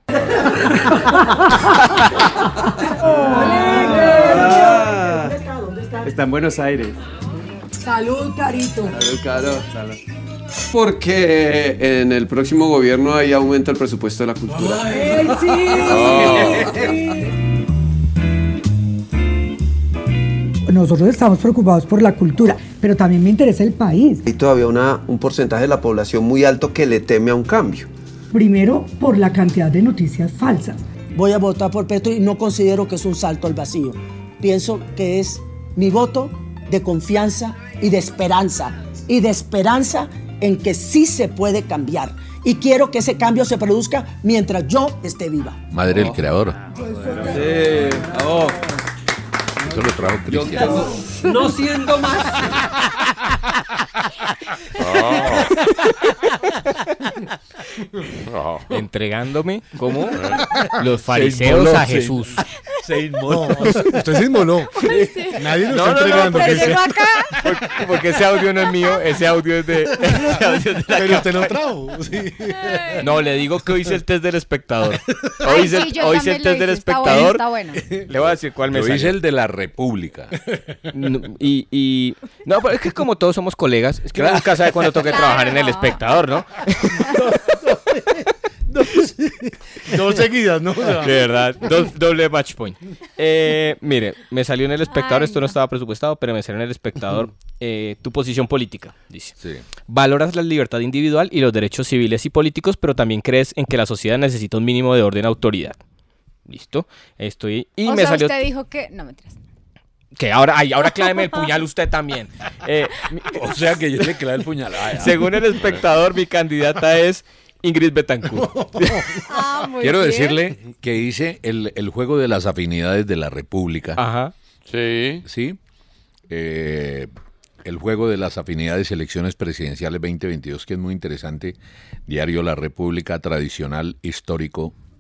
Speaker 4: Sí.
Speaker 3: Está en Buenos Aires.
Speaker 26: Salud, Carito.
Speaker 3: Salud, Caro. Salud. Porque en el próximo gobierno hay aumento del presupuesto de la cultura.
Speaker 26: ¡Ey, sí! Nosotros estamos preocupados por la cultura, pero también me interesa el país.
Speaker 3: Hay todavía una, un porcentaje de la población muy alto que le teme a un cambio.
Speaker 26: Primero, por la cantidad de noticias falsas.
Speaker 27: Voy a votar por Petro y no considero que es un salto al vacío. Pienso que es mi voto de confianza y de esperanza. Y de esperanza en que sí se puede cambiar. Y quiero que ese cambio se produzca mientras yo esté viva.
Speaker 6: Madre del creador.
Speaker 3: Sí, vamos.
Speaker 6: Eso lo trajo Cristian.
Speaker 3: no siendo más.
Speaker 8: Entregándome como
Speaker 4: Eh.
Speaker 8: los fariseos a Jesús.
Speaker 6: Se inmoló.
Speaker 5: No, usted se inmoló. Nadie lo
Speaker 8: No,
Speaker 5: está
Speaker 8: no, no,
Speaker 5: entregando.
Speaker 8: pero
Speaker 5: que
Speaker 8: llegó
Speaker 5: sea-
Speaker 8: acá. Porque, porque ese audio no es mío, ese audio es de. audio es de la
Speaker 5: Pero usted lo trajo. sí.
Speaker 8: No, le digo que hoy hice el test del espectador. Hoy hice,
Speaker 7: sí,
Speaker 8: hoy hice el
Speaker 7: lo
Speaker 8: test del
Speaker 7: hice, está bueno,
Speaker 8: espectador.
Speaker 7: está bueno.
Speaker 8: Le voy a decir cuál me
Speaker 6: Yo hice el de la República.
Speaker 8: No, y, y- no, pero es que como todos somos colegas, es que uno nunca sabe cuándo toque trabajar en el espectador, ¿no?
Speaker 5: Dos seguidas, ¿no? O sea,
Speaker 8: De verdad, do- doble match point. Eh, mire, me salió en el espectador,
Speaker 7: Ay,
Speaker 8: esto no estaba presupuestado, pero me salió en el espectador eh, tu posición política, dice.
Speaker 6: Sí.
Speaker 8: Valoras la libertad individual y los derechos civiles y políticos, pero también crees en que la sociedad necesita un mínimo de orden y autoridad. Listo, estoy... Y
Speaker 7: o
Speaker 8: me
Speaker 7: sea,
Speaker 8: salió...
Speaker 7: usted dijo que... No, mentiras.
Speaker 8: Que ahora, ay, ahora cláveme el puñal usted también. Eh, mi-
Speaker 6: O sea que yo le clavé el puñal. Ay.
Speaker 8: según el espectador, mi candidata es Ingrid Betancourt.
Speaker 7: Ah, muy
Speaker 6: Quiero
Speaker 7: bien.
Speaker 6: decirle que hice el, el juego de las afinidades de la República.
Speaker 8: Ajá.
Speaker 4: Sí.
Speaker 6: Sí. Eh, el juego de las afinidades y elecciones presidenciales 2022, que es muy interesante. Diario La República, tradicional, histórico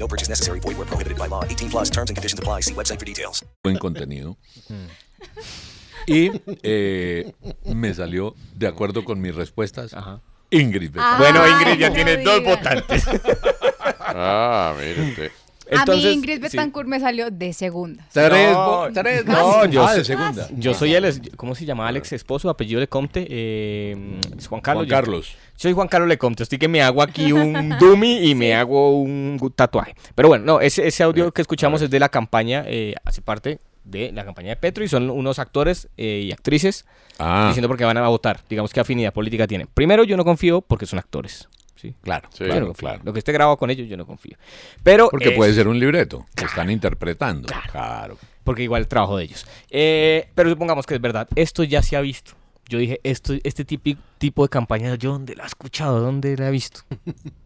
Speaker 1: No purchase necessary. Void where prohibited by law. 18 plus terms and conditions apply. See website for details.
Speaker 6: buen contenido. Y eh, me salió, de acuerdo con mis respuestas, Ingrid. Betancourt.
Speaker 8: Bueno,
Speaker 7: Ay,
Speaker 8: Ingrid ya
Speaker 7: no
Speaker 8: tiene dos votantes.
Speaker 4: Ah, mire usted.
Speaker 8: Entonces,
Speaker 7: a mí Ingrid
Speaker 8: sí.
Speaker 7: Betancourt me salió de segunda.
Speaker 6: Tres,
Speaker 8: No,
Speaker 6: tres
Speaker 8: no, yo,
Speaker 6: Ah, de
Speaker 8: soy-
Speaker 6: segunda.
Speaker 8: yo soy el, ¿cómo se llama? Alex esposo, apellido de Comte, eh, es Juan Carlos.
Speaker 6: Juan
Speaker 8: yo-
Speaker 6: Carlos.
Speaker 8: Soy Juan Carlos Lecomte, estoy que me hago aquí un dummy y me hago un tatuaje. Pero bueno, no, ese, ese audio que escuchamos es de la campaña, eh, hace parte de la campaña de Petro y son unos actores eh, y actrices
Speaker 6: Ah.
Speaker 8: diciendo por qué van a votar, digamos qué afinidad política tienen. Primero, yo no confío porque son actores. Sí,
Speaker 6: Claro, claro, claro.
Speaker 8: Lo que esté grabado con ellos, yo no confío. Pero
Speaker 6: Porque
Speaker 8: es-
Speaker 6: puede ser un libreto que están interpretando. Claro.
Speaker 8: porque igual el trabajo de ellos. Eh, pero supongamos que es verdad, esto ya se ha visto. Yo dije, esto, este tipi- tipo de campaña, ¿yo dónde la he escuchado? ¿Dónde la he visto?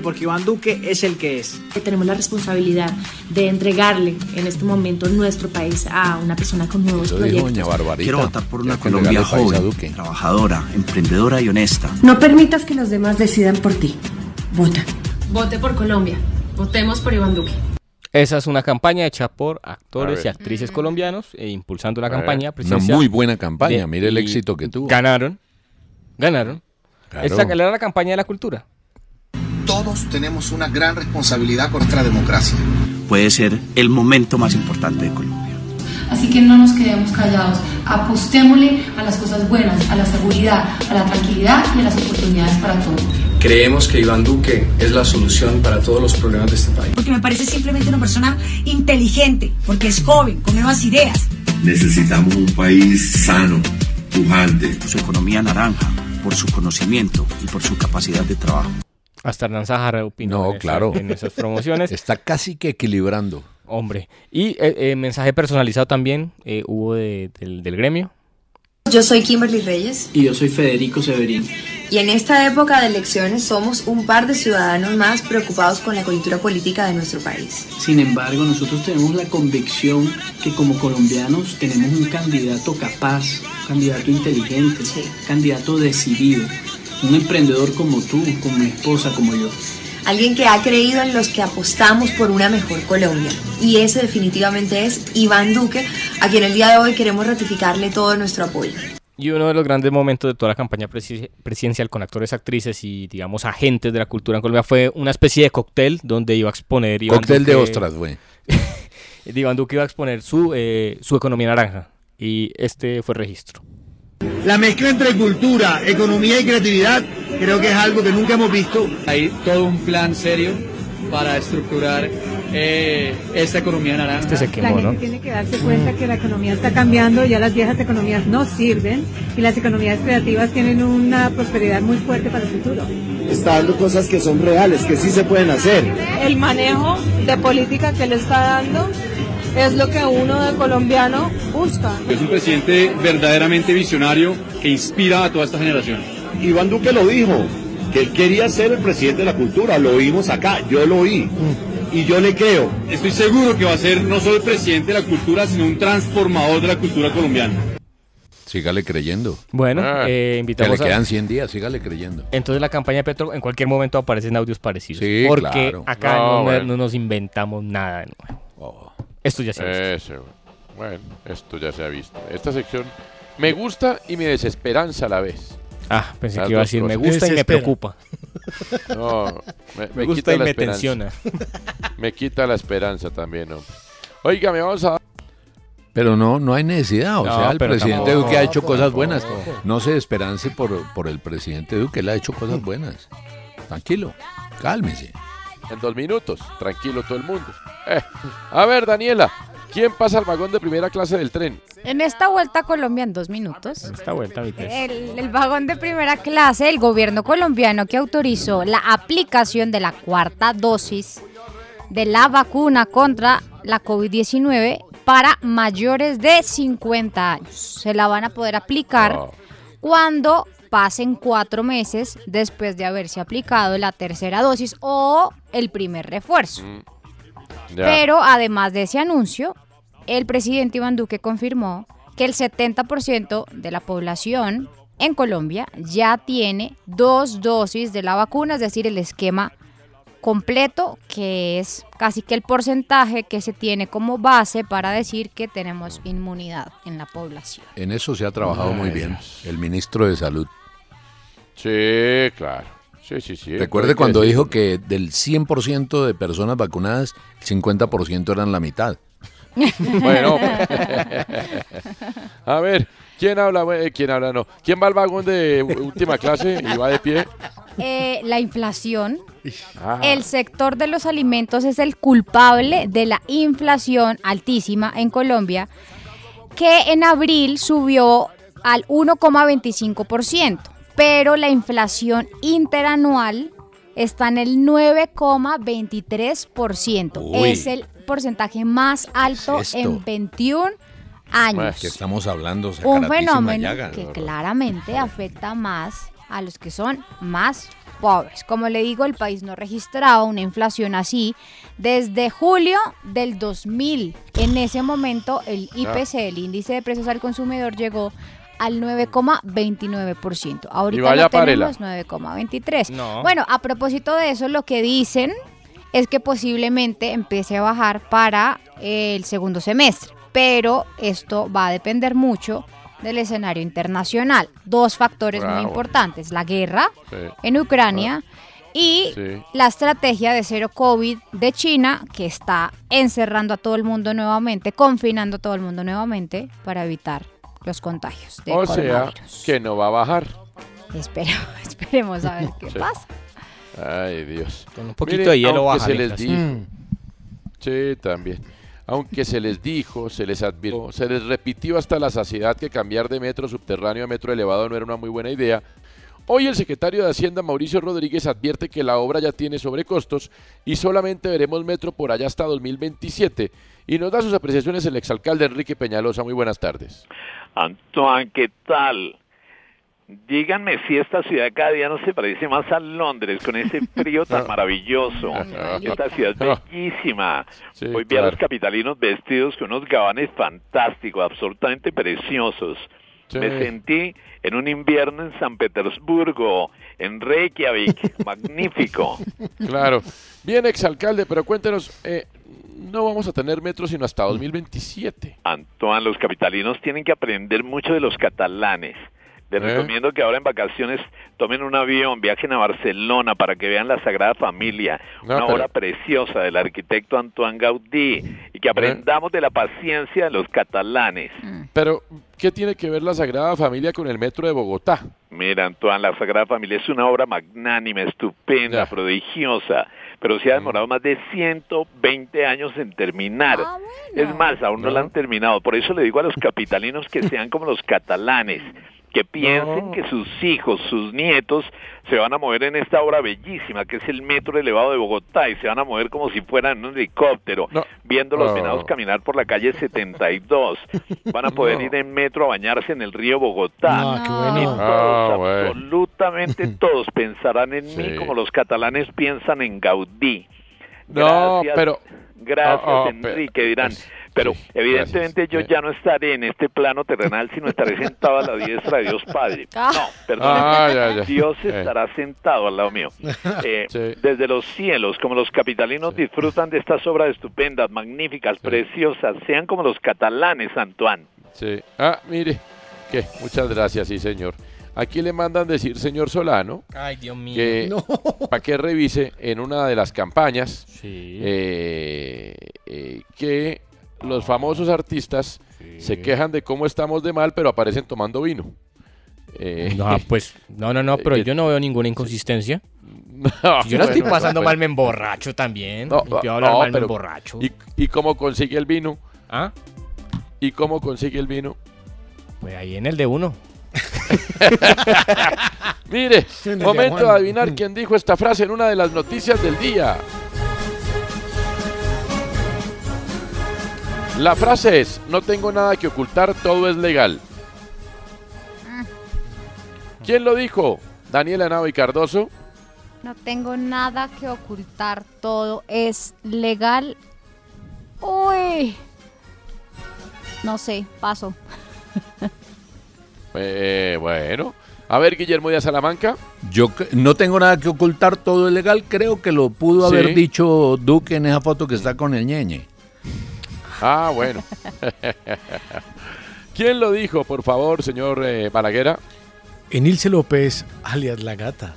Speaker 28: Porque Iván Duque es el que es.
Speaker 29: Tenemos la responsabilidad de entregarle en este momento nuestro país a una persona con nuevos proyectos.
Speaker 6: doña Barbarita.
Speaker 28: Quiero votar por una Colombia joven,
Speaker 6: Duque.
Speaker 28: trabajadora, emprendedora y honesta.
Speaker 30: No permitas que los demás decidan por ti. Vota.
Speaker 29: Vote por Colombia. Votemos por Iván Duque.
Speaker 8: Esa es una campaña hecha por actores y actrices colombianos e impulsando la campaña.
Speaker 6: Una muy buena campaña,
Speaker 8: de-
Speaker 6: mire el éxito que tuvo.
Speaker 8: Ganaron. Ganaron.
Speaker 6: Claro.
Speaker 8: Esta era la campaña de la cultura.
Speaker 28: Todos tenemos una gran responsabilidad con nuestra democracia. Puede ser el momento más importante de Colombia.
Speaker 29: Así que no nos quedemos callados. Apostémosle a las cosas buenas, a la seguridad, a la tranquilidad y a las oportunidades para todos.
Speaker 28: Creemos que Iván Duque es la solución para todos los problemas de este país.
Speaker 30: Porque me parece simplemente una persona inteligente, porque es joven, con nuevas ideas.
Speaker 28: Necesitamos un país sano, pujante. Por su economía naranja, por su conocimiento y por su capacidad de trabajo.
Speaker 8: Hasta Hernán Zahara opinó
Speaker 6: No,
Speaker 8: en
Speaker 6: claro.
Speaker 8: en esas promociones.
Speaker 6: Está casi que equilibrando.
Speaker 8: Hombre. Y eh, eh, mensaje personalizado también eh, hubo de- del, del gremio.
Speaker 31: Yo soy Kimberly Reyes
Speaker 28: Y yo soy Federico Severín.
Speaker 31: y en esta época de elecciones somos un par de ciudadanos más preocupados con la coyuntura política de nuestro país.
Speaker 28: Sin embargo, nosotros tenemos la convicción que como colombianos tenemos un candidato capaz, un candidato inteligente, un candidato decidido, un emprendedor como tú, como mi esposa, como yo.
Speaker 31: Alguien que ha creído en los que apostamos por una mejor Colombia. Y ese definitivamente es Iván Duque, a quien el día de hoy queremos ratificarle todo nuestro apoyo.
Speaker 8: Y uno de los grandes momentos de toda la campaña presi- presidencial con actores, actrices y, digamos, agentes de la cultura en Colombia fue una especie de cóctel donde iba a exponer... Iván
Speaker 6: Cóctel de ostras, güey.
Speaker 8: Iván Duque iba a exponer su, eh, su economía naranja. Y este fue el registro.
Speaker 28: La mezcla entre cultura, economía y creatividad creo que es algo que nunca hemos visto. Hay todo un plan serio para estructurar eh, esta economía naranja.
Speaker 8: Este se quemó, ¿no?
Speaker 32: tiene que darse cuenta que la economía está cambiando, ya las viejas economías no sirven y las economías creativas tienen una prosperidad muy fuerte para el futuro.
Speaker 28: Está dando cosas que son reales, que sí se pueden hacer.
Speaker 32: El manejo de política que le está dando
Speaker 23: es lo que uno de colombiano busca.
Speaker 33: Es un presidente verdaderamente visionario que inspira a toda esta generación.
Speaker 34: Iván Duque lo dijo, que él quería ser el presidente de la cultura, lo oímos acá, yo lo oí. Y yo le creo.
Speaker 33: Estoy seguro que va a ser no solo el presidente de la cultura, sino un transformador de la cultura colombiana.
Speaker 6: Sígale creyendo.
Speaker 8: Bueno, eh,
Speaker 6: Que
Speaker 8: invitamos
Speaker 6: le
Speaker 8: a-
Speaker 6: quedan 100 días, sígale creyendo.
Speaker 8: Entonces la campaña de Petro en cualquier momento aparecen audios parecidos.
Speaker 6: Sí,
Speaker 8: porque
Speaker 6: claro.
Speaker 8: acá
Speaker 4: No,
Speaker 8: no,
Speaker 4: bueno.
Speaker 8: no nos inventamos nada de nuevo. Esto ya se ha visto.
Speaker 4: Eso, bueno, esto ya se ha visto. Esta sección me gusta y me desesperanza a la vez.
Speaker 8: Ah, pensé
Speaker 4: Las
Speaker 8: que iba a decir, me gusta y me preocupa.
Speaker 4: No, me,
Speaker 8: Me
Speaker 4: me
Speaker 8: gusta
Speaker 4: quita
Speaker 8: y
Speaker 4: la
Speaker 8: me
Speaker 4: esperanza.
Speaker 8: tensiona.
Speaker 4: Me quita la esperanza también, hombre. Oiga, me vamos a...
Speaker 6: Pero no, no hay necesidad. O
Speaker 4: No,
Speaker 6: sea, el presidente
Speaker 4: tampoco,
Speaker 6: Duque ha hecho cosas
Speaker 4: tampoco.
Speaker 6: buenas. No se esperance por, por el presidente Duque, él ha hecho cosas buenas. Tranquilo, cálmese.
Speaker 4: En dos minutos, tranquilo todo el mundo. Eh, A ver, Daniela, ¿quién pasa al vagón de primera clase del tren?
Speaker 7: En esta vuelta a Colombia en dos minutos.
Speaker 8: Esta vuelta.
Speaker 7: El, el vagón de primera clase, el gobierno colombiano que autorizó la aplicación de la cuarta dosis de la vacuna contra la COVID-19 para mayores de 50 años. Se la van a poder aplicar cuando pasen cuatro meses después de haberse aplicado la tercera dosis o el primer refuerzo.
Speaker 4: Ya.
Speaker 7: Pero además de ese anuncio, el presidente Iván Duque confirmó que el 70% de la población en Colombia ya tiene dos dosis de la vacuna, es decir, el esquema completo, que es casi que el porcentaje que se tiene como base para decir que tenemos inmunidad en la población.
Speaker 6: En eso se ha trabajado muy bien el ministro de Salud.
Speaker 4: Sí, claro. Sí, sí, sí.
Speaker 6: Recuerde cuando dijo que del 100% de personas vacunadas, el 50% eran la mitad.
Speaker 4: Bueno. a ver, ¿quién habla? Eh, ¿Quién habla? No. ¿Quién va al vagón de última clase y va de pie?
Speaker 7: Eh, la inflación.
Speaker 4: Ah.
Speaker 7: El sector de los alimentos es el culpable de la inflación altísima en Colombia, que en abril subió al 1,25%, pero la inflación interanual está en el 9,23%.
Speaker 6: Uy.
Speaker 7: Es el porcentaje más alto en 21 años.
Speaker 6: Que estamos hablando,
Speaker 7: Un fenómeno
Speaker 6: llaga.
Speaker 7: que claramente afecta más a los que son más pobres. Como le digo, el país no registraba una inflación así desde julio del 2000. En ese momento, el IPC, el índice de precios al consumidor, llegó al 9,29%. Ahorita
Speaker 4: vaya,
Speaker 7: lo
Speaker 4: párela.
Speaker 7: tenemos 9,23%.
Speaker 4: No.
Speaker 7: Bueno, a propósito de eso, lo que dicen es que posiblemente empiece a bajar para eh, el segundo semestre, pero esto va a depender mucho del escenario internacional. Dos factores
Speaker 4: Ah,
Speaker 7: muy importantes, la guerra
Speaker 4: Sí.
Speaker 7: en Ucrania y
Speaker 4: Sí.
Speaker 7: la estrategia de cero COVID de China, que está encerrando a todo el mundo nuevamente, confinando a todo el mundo nuevamente para evitar los contagios de
Speaker 4: O sea, que no va a bajar.
Speaker 7: Espero- esperemos a ver qué
Speaker 4: Sí.
Speaker 7: pasa.
Speaker 4: Ay, Dios. Con un
Speaker 8: poquito de hielo
Speaker 4: aunque
Speaker 8: baja
Speaker 4: se les dijo. Sí, también. Aunque se les dijo, se les advirtió, se les repitió hasta la saciedad que cambiar de metro subterráneo a metro elevado no era una muy buena idea. Hoy el secretario de Hacienda, Mauricio Rodríguez, advierte que la obra ya tiene sobrecostos y solamente veremos metro por allá hasta 2027. Y nos da sus apreciaciones el exalcalde Enrique Peñalosa. Muy buenas tardes.
Speaker 35: Antoine, ¿qué tal? Díganme si esta ciudad cada día no se parece más a Londres con ese frío tan maravilloso. Esta ciudad es bellísima.
Speaker 4: Sí,
Speaker 35: Hoy vi a los capitalinos vestidos con unos gabanes fantásticos, absolutamente preciosos.
Speaker 4: Sí.
Speaker 35: Me sentí en un invierno en San Petersburgo, en Reykjavik, magnífico.
Speaker 4: Claro. Bien, exalcalde, pero cuéntenos, eh, no vamos a tener metro sino hasta 2027.
Speaker 35: Antoine, los capitalinos tienen que aprender mucho de los catalanes. Les
Speaker 4: ¿Eh?
Speaker 35: recomiendo que ahora en vacaciones tomen un avión, viajen a Barcelona para que vean la Sagrada Familia,
Speaker 4: No,
Speaker 35: una
Speaker 4: pero-
Speaker 35: obra preciosa del arquitecto Antoine Gaudí, y que aprendamos de la paciencia de los catalanes.
Speaker 4: Pero, ¿qué tiene que ver la Sagrada Familia con el metro de Bogotá?
Speaker 35: Mira, Antoine, la Sagrada Familia es una obra magnánima, estupenda, prodigiosa, pero se ha demorado más de 120 años en terminar. Es más, aún no la han terminado. Por eso le digo a los capitalinos que sean como los catalanes,
Speaker 36: que piensen
Speaker 4: No.
Speaker 36: que sus hijos, sus nietos, se van a mover en esta obra bellísima que es el metro elevado de Bogotá y se van a mover como si fueran en un helicóptero, viendo los
Speaker 4: No.
Speaker 36: venados caminar por la calle 72. Van a poder
Speaker 4: No.
Speaker 36: ir en metro a bañarse en el río Bogotá.
Speaker 5: Ah, qué bueno.
Speaker 36: Y todos,
Speaker 4: Ah,
Speaker 36: absolutamente todos pensarán en mí como los catalanes piensan en Gaudí.
Speaker 4: No,
Speaker 36: Gracias,
Speaker 4: pero-
Speaker 36: Gracias,
Speaker 4: Ah, ah,
Speaker 36: Enrique, dirán.
Speaker 4: pues,
Speaker 36: Pero
Speaker 4: sí,
Speaker 36: evidentemente
Speaker 4: gracias.
Speaker 36: yo ya no estaré en este plano terrenal, sino estaré sentado a la diestra de Dios Padre.
Speaker 7: Ah.
Speaker 36: No, perdón.
Speaker 4: Ah, ya, ya.
Speaker 36: Dios
Speaker 4: Eh.
Speaker 36: estará sentado al lado mío. Eh,
Speaker 4: Sí.
Speaker 36: Desde los cielos, como los capitalinos disfrutan de estas obras estupendas, magníficas, preciosas, sean como los catalanes, Antoine.
Speaker 4: Sí. Ah, mire. Que muchas gracias, sí, señor. Aquí le mandan decir, señor Solano,
Speaker 8: Ay, Dios mío.
Speaker 4: que
Speaker 5: No.
Speaker 4: para que revise en una de las campañas
Speaker 8: Sí.
Speaker 4: eh, eh, que los famosos artistas se quejan de cómo estamos de mal, pero aparecen tomando vino. Eh,
Speaker 8: No, pues, no, no, no, pero
Speaker 4: eh,
Speaker 8: yo no veo ninguna inconsistencia.
Speaker 4: no,
Speaker 8: Si yo la estoy
Speaker 4: bueno,
Speaker 8: pasando
Speaker 4: bueno.
Speaker 8: mal, me emborracho también.
Speaker 4: No,
Speaker 8: Y puedo hablar
Speaker 4: no,
Speaker 8: mal, me
Speaker 4: pero-
Speaker 8: emborracho.
Speaker 4: ¿Y, y cómo consigue el vino?
Speaker 8: ¿Ah?
Speaker 4: ¿Y cómo consigue el vino?
Speaker 8: Pues ahí en el de uno.
Speaker 4: Mire, momento de adivinar quién dijo esta frase en una de las noticias del día. La frase es, no tengo nada que ocultar, todo es legal. ¿Quién lo dijo? Daniela Nava y Cardoso.
Speaker 7: No tengo nada que ocultar, todo es legal. Uy. No sé, paso.
Speaker 4: Eh, bueno. A ver, Guillermo de Salamanca.
Speaker 6: Yo no tengo nada que ocultar, todo es legal. Creo que lo pudo
Speaker 4: Sí.
Speaker 6: haber dicho Duque en esa foto que está con el ñeñe.
Speaker 4: Ah, bueno. ¿Quién lo dijo, por favor, señor eh, Balaguera?
Speaker 5: Enilce López, alias La Gata.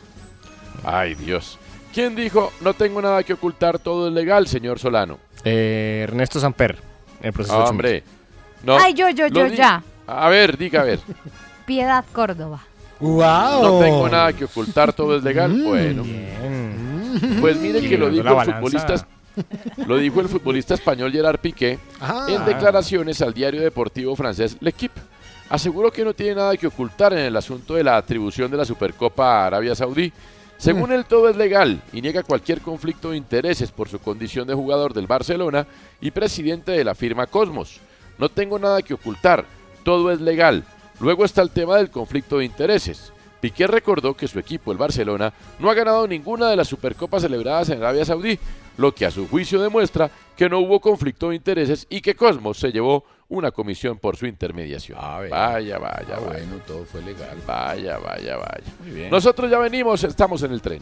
Speaker 4: Ay, Dios. ¿Quién dijo, no tengo nada que ocultar, todo es legal, señor Solano?
Speaker 8: Eh, Ernesto Samper, el proceso
Speaker 4: Ah, hombre. No,
Speaker 7: Ay, yo, yo, yo, ya.
Speaker 4: A ver, diga, a ver.
Speaker 7: Piedad Córdoba.
Speaker 5: ¡Wow!
Speaker 4: No tengo nada que ocultar, todo es legal.
Speaker 5: Mm.
Speaker 4: Bueno,
Speaker 8: Bien.
Speaker 4: pues mire que lo dijo
Speaker 8: la
Speaker 4: el
Speaker 8: balanza.
Speaker 4: futbolista, lo dijo el futbolista español Gerard Piqué
Speaker 5: Ah.
Speaker 4: en declaraciones al diario deportivo francés L'Equipe. Aseguró que no tiene nada que ocultar en el asunto de la atribución de la Supercopa a Arabia Saudí. Según él, todo es legal y niega cualquier conflicto de intereses por su condición de jugador del Barcelona y presidente de la firma Cosmos. No tengo nada que ocultar, todo es legal. Luego está el tema del conflicto de intereses. Piqué recordó que su equipo, el Barcelona, no ha ganado ninguna de las Supercopas celebradas en Arabia Saudí, lo que a su juicio demuestra que no hubo conflicto de intereses y que Cosmos se llevó una comisión por su intermediación.
Speaker 6: Ah,
Speaker 4: vaya, vaya,
Speaker 6: Ah,
Speaker 4: vaya.
Speaker 6: bueno, todo fue legal.
Speaker 4: Vaya, vaya, vaya.
Speaker 6: Muy bien.
Speaker 4: Nosotros ya venimos, estamos en el tren.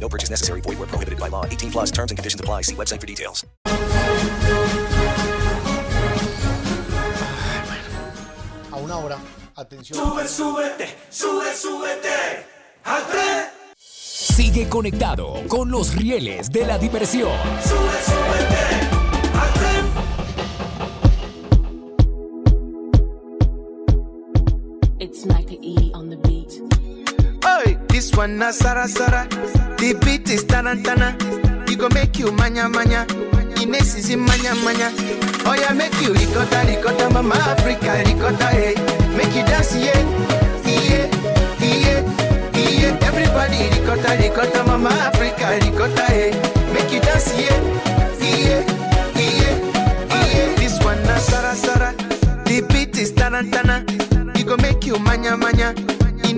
Speaker 1: No purchase necessary. Void where prohibited by law. 18 plus terms and conditions apply. See website for details.
Speaker 5: A una hora. Atención.
Speaker 37: Sube, súbete, sube, súbete al tren.
Speaker 21: Sigue conectado con los rieles de la diversión.
Speaker 37: Sube, súbete al tren.
Speaker 38: It's E on the beat.
Speaker 39: This one na Sara Sara. The beat is tarantana. You go make you manya manya. Ines is manya manya. Oh yeah, make you ricotta ricotta, mama Africa ricotta hey. Eh. Make you dance yeah, yeah, yeah, yeah. Everybody ricotta ricotta, mama Africa ricotta hey. Eh. Make you dance yeah, yeah, yeah, yeah. This one na Sara Sara. The beat is tarantana. You go make you manya manya.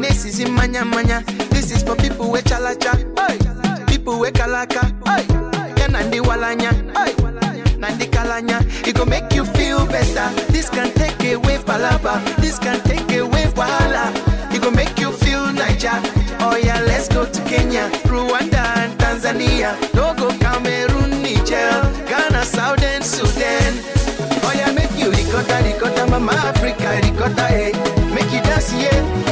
Speaker 39: Ines is in manya manya. This is for people with chalacha, oi. People with kalaka, oi. Yeah, nandi walanya, oi. Nandi kalanya. It go make you feel better. This can take away palaba. This can take away wahala. It go make you feel Niger. Oh yeah, let's go to Kenya, Rwanda and Tanzania. No go Cameroon, Niger, Ghana, Southern Sudan. Oh yeah, make you ricotta, ricotta, mama Africa, ricotta, hey. Eh. Make you dance, yeah,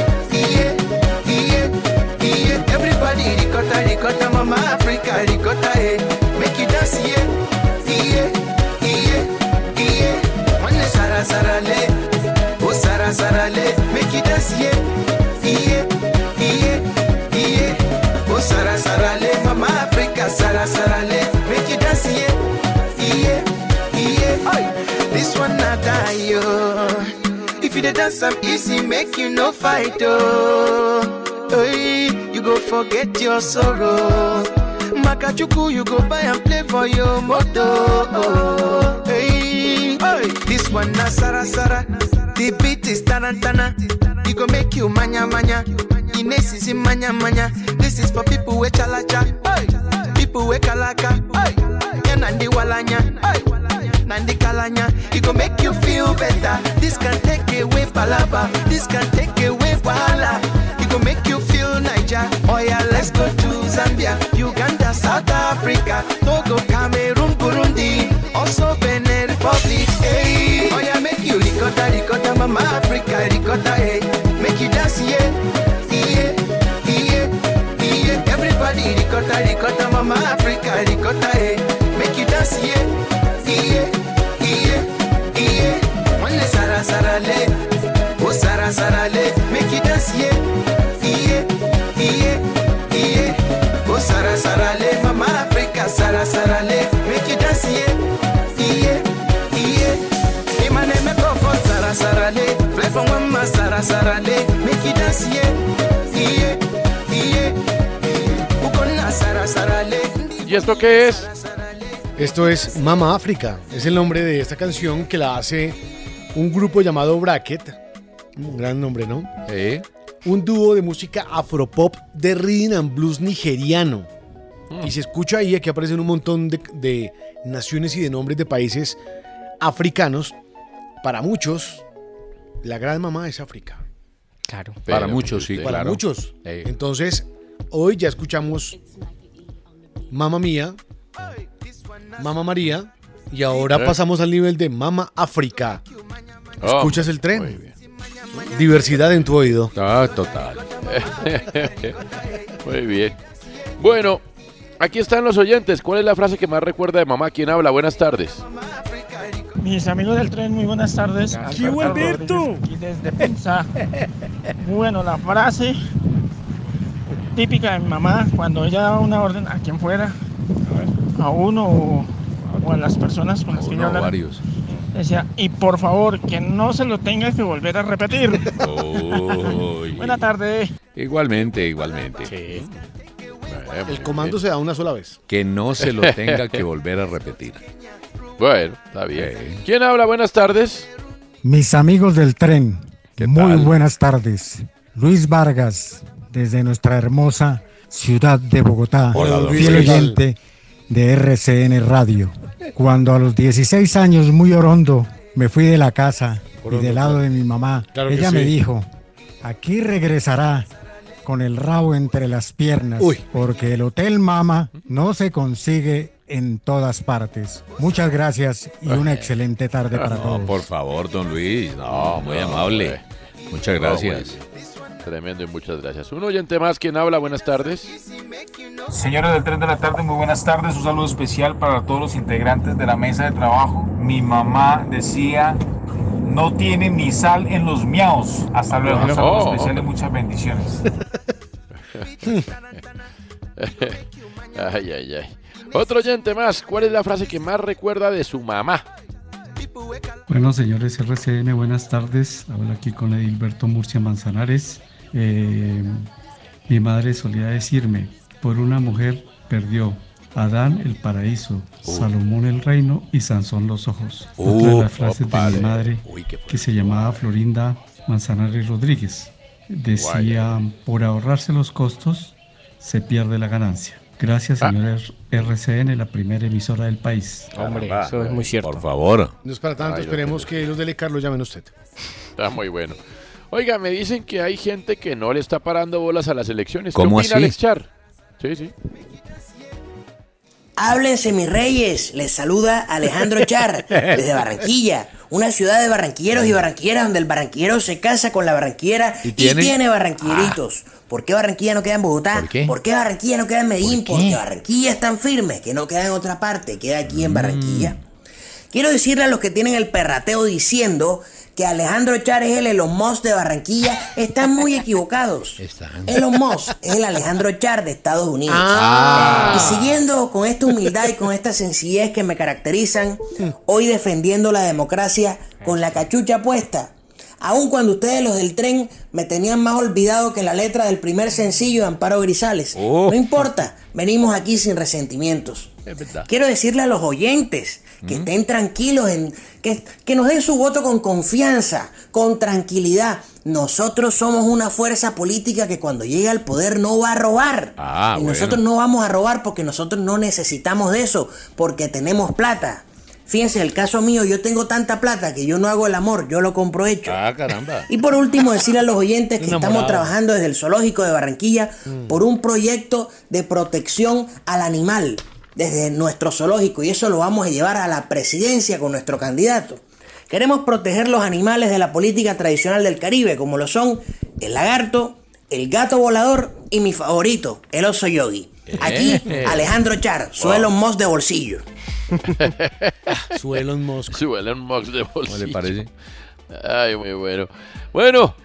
Speaker 39: forget your sorrow. Makachuku, you go buy and play for your moto. Hey, hey, this one na sara sara. The beat is tarantana. You go make you manya manya. Ines is in manya manya. This is for people with chalacha. Hey, people with kalaka. Hey, nandi walanya. Hey, nandi kalanya. It go make you feel better. This can take away palaba. This can take Zambia, Uganda, South Africa, Togo, Cameroon, Burundi, also Benin Republic. Hey, oh yeah, make you ricotta, ricotta, mama from mama sara sara le, make you dance, yeah, yeah, yeah. Ukona sara sara le.
Speaker 4: ¿Y esto qué es?
Speaker 5: Esto es Mama África. Es el nombre de esta canción que la hace un grupo llamado Bracket. Un gran nombre, ¿no? Un dúo de música afropop de rhythm and blues nigeriano. Y se escucha ahí, aquí aparecen un montón de, de naciones y de nombres de países africanos. Para muchos, la gran mamá es África.
Speaker 8: Claro.
Speaker 6: Para muchos, sí,
Speaker 5: Para
Speaker 6: claro.
Speaker 5: muchos. Entonces, hoy ya escuchamos Mamá Mía, Mamá María, y ahora
Speaker 6: Eh.
Speaker 5: pasamos al nivel de Mama África.
Speaker 4: Oh,
Speaker 5: ¿Escuchas el tren? Diversidad en tu oído.
Speaker 6: Ah, total.
Speaker 4: Muy bien. Bueno, aquí están los oyentes. ¿Cuál es la frase que más recuerda de mamá? ¿Quién habla? Buenas tardes.
Speaker 40: Mis amigos del tren, muy buenas tardes.
Speaker 4: Aquí,
Speaker 40: Alberto Aquí desde Pensa. Bueno, la frase típica de mi mamá cuando ella daba una orden a quien fuera, a uno o, o a las personas con las que yo
Speaker 6: o
Speaker 40: hablaba,
Speaker 6: varios.
Speaker 40: decía, y por favor, que no se lo tenga que volver a repetir. Buena tarde.
Speaker 6: Igualmente, igualmente.
Speaker 5: El comando se da una sola vez.
Speaker 6: Que no se lo tenga que volver a repetir.
Speaker 4: Bueno, está bien. ¿Quién habla? Buenas tardes.
Speaker 41: Mis amigos del tren, muy
Speaker 4: tal?
Speaker 41: buenas tardes. Luis Vargas, desde nuestra hermosa ciudad de Bogotá,
Speaker 4: Hola,
Speaker 41: fiel oyente de RCN Radio. Cuando a los 16 años, muy orondo, me fui de la casa y del lado
Speaker 5: claro.
Speaker 41: de mi mamá,
Speaker 5: Claro
Speaker 41: ella me dijo, aquí regresará con el rabo entre las piernas,
Speaker 5: Uy.
Speaker 41: porque el Hotel Mama no se consigue en todas partes. Muchas gracias y una excelente tarde para
Speaker 6: No,
Speaker 41: todos.
Speaker 6: por favor, don Luis. No, muy amable. Muchas
Speaker 4: No,
Speaker 6: gracias.
Speaker 4: Tremendo y muchas gracias. Un oyente más. ¿Quién habla? Buenas tardes.
Speaker 42: Señores del tren de la tarde, muy buenas tardes. Un saludo especial para todos los integrantes de la mesa de trabajo. Mi mamá decía, no tiene ni sal en los miaos. Hasta luego. Un saludo
Speaker 4: Oh.
Speaker 42: especial y muchas bendiciones.
Speaker 4: ay, ay, ay. Otro oyente más. ¿Cuál es la frase que más recuerda de su mamá?
Speaker 43: Bueno, señores RCN, buenas tardes. Hablo aquí con Edilberto Murcia Manzanares. Eh, mi madre solía decirme, por una mujer perdió Adán el paraíso, Salomón el reino y Sansón los ojos. Otra de las frases de mi madre, que se llamaba Florinda Manzanares Rodríguez, decía, por ahorrarse los costos, se pierde la ganancia. Gracias,
Speaker 6: Ah.
Speaker 43: señor RCN, la primera emisora del país.
Speaker 8: Hombre,
Speaker 6: Caramba.
Speaker 8: eso es muy cierto.
Speaker 6: Por favor.
Speaker 5: No es para tanto,
Speaker 4: Ay,
Speaker 5: esperemos que los de Carlos llamen a usted.
Speaker 4: Está muy bueno. Oiga, me dicen que hay gente que no le está parando bolas a las elecciones.
Speaker 6: ¿Cómo
Speaker 4: ¿Qué opina
Speaker 6: así?
Speaker 4: Alex Char? Sí, sí.
Speaker 44: Háblense mis reyes, les saluda Alejandro Char desde Barranquilla, una ciudad de barranquilleros y barranquilleras donde el barranquillero se casa con la barranquillera y
Speaker 6: tiene?
Speaker 44: tiene, barranquilleritos. ¿Por qué Barranquilla no queda en Bogotá?
Speaker 6: ¿Por qué?
Speaker 44: Barranquilla no queda en Medellín? Porque Barranquilla es tan firme que no queda en otra parte, queda aquí en Barranquilla. Quiero decirle a los que tienen el perrateo diciendo que Alejandro Char es el Elon Musk de Barranquilla, están muy equivocados. Elon Musk es el Alejandro Char de Estados Unidos.
Speaker 6: Ah.
Speaker 44: Y siguiendo con esta humildad y con esta sencillez que me caracterizan, hoy defendiendo la democracia con la cachucha puesta. Aun cuando ustedes los del tren me tenían más olvidado que la letra del primer sencillo de Amparo Grisales. No importa, venimos aquí sin resentimientos. Quiero decirle a los oyentes que estén tranquilos, en, que, que nos den su voto con confianza, con tranquilidad. Nosotros somos una fuerza política que cuando llegue al poder no va a robar.
Speaker 6: Ah,
Speaker 44: y
Speaker 6: bueno.
Speaker 44: nosotros no vamos a robar porque nosotros no necesitamos de eso, porque tenemos plata. Fíjense, el caso mío, yo tengo tanta plata que yo no hago el amor, yo lo compro hecho.
Speaker 6: Ah, caramba.
Speaker 44: Y por último, decirle a los oyentes que
Speaker 6: Enamorado.
Speaker 44: estamos trabajando desde el Zoológico de Barranquilla por un proyecto de protección al animal desde nuestro zoológico y eso lo vamos a llevar a la presidencia con nuestro candidato. Queremos proteger los animales de la política tradicional del Caribe, como lo son el lagarto, el gato volador y mi favorito, el oso yogi. Aquí. Alejandro Char, suelo Moss de bolsillo.
Speaker 5: Su Elon Musk.
Speaker 4: Su Elon Musk de bolsillo.
Speaker 6: ¿Cómo le parece?
Speaker 4: Ay, muy bueno. Bueno,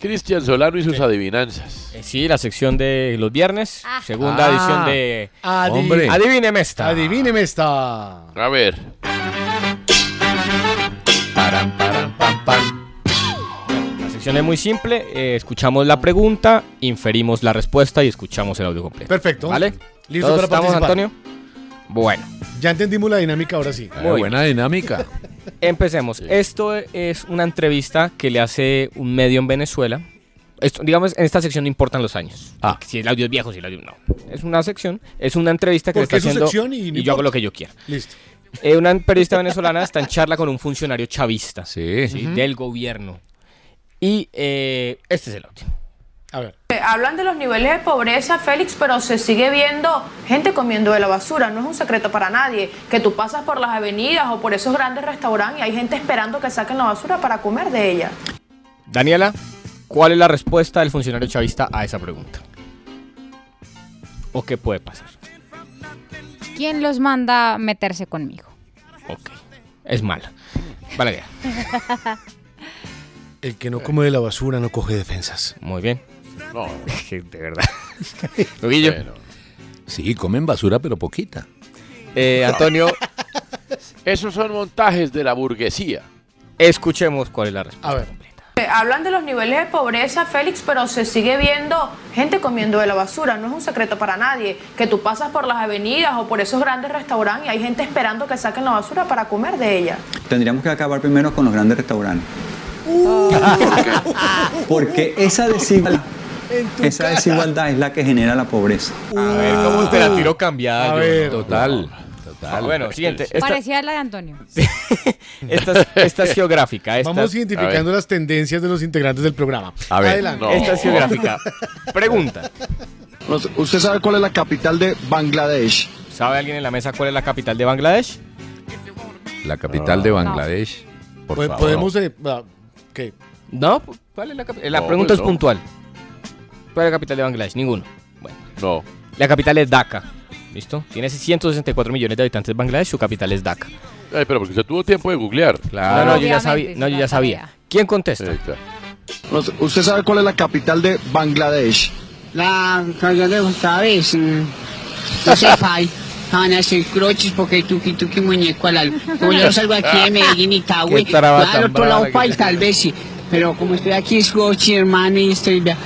Speaker 4: Cristian Solano y sus adivinanzas.
Speaker 8: Eh, Sí, la sección de los viernes, segunda
Speaker 4: Ah.
Speaker 8: edición de
Speaker 5: Adi-
Speaker 8: Hombre. Adivíneme esta.
Speaker 5: Adivíneme esta.
Speaker 4: A ver.
Speaker 6: Param, param, pam, pam.
Speaker 8: La sección es muy simple, eh, escuchamos la pregunta, inferimos la respuesta y escuchamos el audio completo.
Speaker 5: Perfecto.
Speaker 8: ¿Vale?
Speaker 5: Listo
Speaker 8: ¿Todos
Speaker 5: para
Speaker 8: estamos,
Speaker 5: participar.
Speaker 8: Antonio? Bueno,
Speaker 5: Ya entendimos la dinámica ahora sí.
Speaker 6: Ah, buena dinámica.
Speaker 8: empecemos. Esto es una entrevista que le hace un medio en Venezuela. Esto, digamos, en esta sección no importan los años.
Speaker 6: Ah.
Speaker 8: Si el audio es viejo, si el audio no. Es una sección, es una entrevista que le
Speaker 5: Porque
Speaker 8: está
Speaker 5: es su
Speaker 8: haciendo
Speaker 5: sección y no
Speaker 8: yo hago lo que yo quiera.
Speaker 5: Listo.
Speaker 8: Eh, una periodista venezolana está en charla con un funcionario chavista
Speaker 6: Sí.
Speaker 8: Del gobierno. Y eh, este es el audio.
Speaker 5: A ver.
Speaker 45: Eh, Hablan de los niveles de pobreza, Félix, pero se sigue viendo gente comiendo de la basura. No es un secreto para nadie que tú pasas por las avenidas o por esos grandes restaurantes y hay gente esperando que saquen la basura para comer de ella.
Speaker 8: Daniela, ¿cuál es la respuesta del funcionario chavista a esa pregunta? ¿O qué puede pasar?
Speaker 7: ¿Quién los manda a meterse conmigo?
Speaker 8: Ok. Es mala. Vale,
Speaker 5: El que no come de la basura no coge defensas.
Speaker 8: Muy bien.
Speaker 4: No,
Speaker 8: de verdad. Loguillo.
Speaker 6: Sí, comen basura, pero poquita.
Speaker 8: Eh, Antonio,
Speaker 4: Esos son montajes de la burguesía.
Speaker 8: escuchemos cuál es la respuesta.
Speaker 5: A ver.
Speaker 45: Eh, Hablan de los niveles de pobreza, Félix, pero se sigue viendo gente comiendo de la basura. No es un secreto para nadie que tú pasas por las avenidas o por esos grandes restaurantes y hay gente esperando que saquen la basura para comer de ella.
Speaker 46: Tendríamos que acabar primero con los grandes restaurantes. Porque esa desigualdad, esa desigualdad es la que genera la pobreza.
Speaker 8: A ver, ¿cómo te la tiro cambiada?
Speaker 5: A
Speaker 8: yo?
Speaker 5: ver.
Speaker 6: Total. Total.
Speaker 8: Bueno, siguiente. Esta,
Speaker 7: Parecía la de Antonio.
Speaker 8: esta, es, esta es geográfica. Esta,
Speaker 5: Vamos identificando las tendencias de los integrantes del programa.
Speaker 6: A ver,
Speaker 5: Adelante.
Speaker 4: no.
Speaker 8: Esta es geográfica. Pregunta.
Speaker 47: ¿Usted sabe cuál es la capital de Bangladesh?
Speaker 8: ¿Sabe alguien en la mesa cuál es la capital de Bangladesh?
Speaker 6: La capital de Bangladesh. Por
Speaker 5: Po-
Speaker 6: favor.
Speaker 5: Podemos. eh, ah, ¿Qué?
Speaker 8: No, ¿cuál es la capital? La
Speaker 4: No,
Speaker 8: pregunta
Speaker 4: pues
Speaker 8: es
Speaker 4: no.
Speaker 8: puntual. ¿Cuál es la capital de Bangladesh? Ninguno. Bueno,
Speaker 4: No.
Speaker 8: la capital es Dhaka. ¿Listo? Tiene 164 millones de habitantes Bangladesh, su capital es Dhaka.
Speaker 4: Ay, pero porque usted tuvo tiempo de googlear.
Speaker 6: Claro.
Speaker 8: no, no, yo ya sabía. No, yo ya sabía. ¿Quién contesta?
Speaker 4: Ahí está.
Speaker 47: ¿Usted sabe cuál es la capital de Bangladesh?
Speaker 48: La capital de sabes, mm, no sé, Pai. Van a hacer croches porque tuki tuki muñeco al Como yo no salgo aquí de Medellín y
Speaker 8: traba
Speaker 48: al otro lado Pai tal vez sí. Pero como estoy aquí es coche, hermano, y estoy... La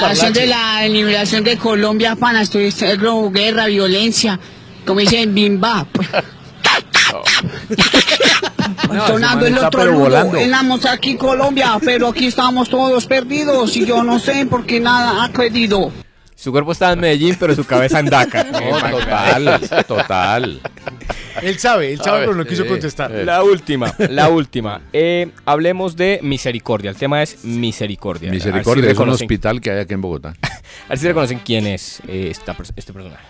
Speaker 5: parlache.
Speaker 48: de la liberación de Colombia, pana, estoy, estoy guerra, violencia, como dicen, bimba. pues.
Speaker 6: No,
Speaker 48: Sonando
Speaker 6: ese
Speaker 48: el otro ludo, estamos aquí Colombia, pero aquí estamos todos perdidos y yo no sé por qué nada ha perdido.
Speaker 8: Su cuerpo está en Medellín, pero su cabeza en Dhaka.
Speaker 6: No, total, total.
Speaker 5: Él sabe, él sabe,
Speaker 4: ver,
Speaker 5: pero no quiso
Speaker 6: eh,
Speaker 5: contestar.
Speaker 4: eh.
Speaker 8: La última, la última. Eh, hablemos de misericordia. El tema es misericordia.
Speaker 6: Misericordia es un hospital que hay aquí en Bogotá.
Speaker 8: A ver si reconocen quién es eh, esta este personaje.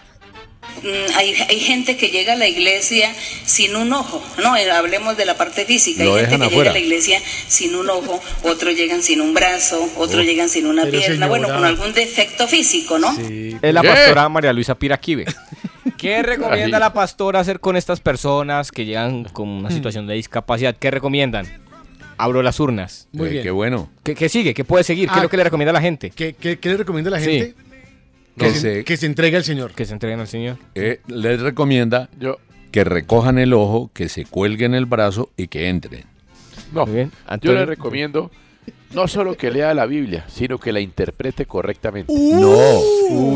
Speaker 49: Mm, hay, hay gente que llega a la iglesia sin un ojo, no, Eh, hablemos de la parte física,
Speaker 6: Lo
Speaker 49: hay gente que
Speaker 6: afuera.
Speaker 49: llega a la iglesia sin un ojo, otros llegan sin un brazo, otros
Speaker 8: Oh.
Speaker 49: llegan sin una pierna, bueno, con algún defecto físico, ¿no?
Speaker 8: Es la pastora María Luisa Piraquive. ¿Qué recomienda la pastora hacer con estas personas que llegan con una situación de discapacidad? ¿Qué recomiendan? Abro las urnas.
Speaker 5: Muy bien.
Speaker 6: Qué bueno.
Speaker 8: ¿Qué, qué sigue? ¿Qué puede seguir? ¿Qué
Speaker 5: Ah,
Speaker 8: es lo que le recomienda a la gente?
Speaker 5: ¿Qué, qué- qué le recomienda a la
Speaker 8: Sí.
Speaker 5: gente?
Speaker 6: Que
Speaker 5: se, que se entregue al Señor.
Speaker 8: Que se entreguen al Señor.
Speaker 6: Eh, les recomienda que recojan el ojo, que se cuelguen el brazo y que entren.
Speaker 4: No, yo
Speaker 6: Antonio.
Speaker 4: le recomiendo no solo que lea la Biblia, sino que la interprete correctamente.
Speaker 6: No,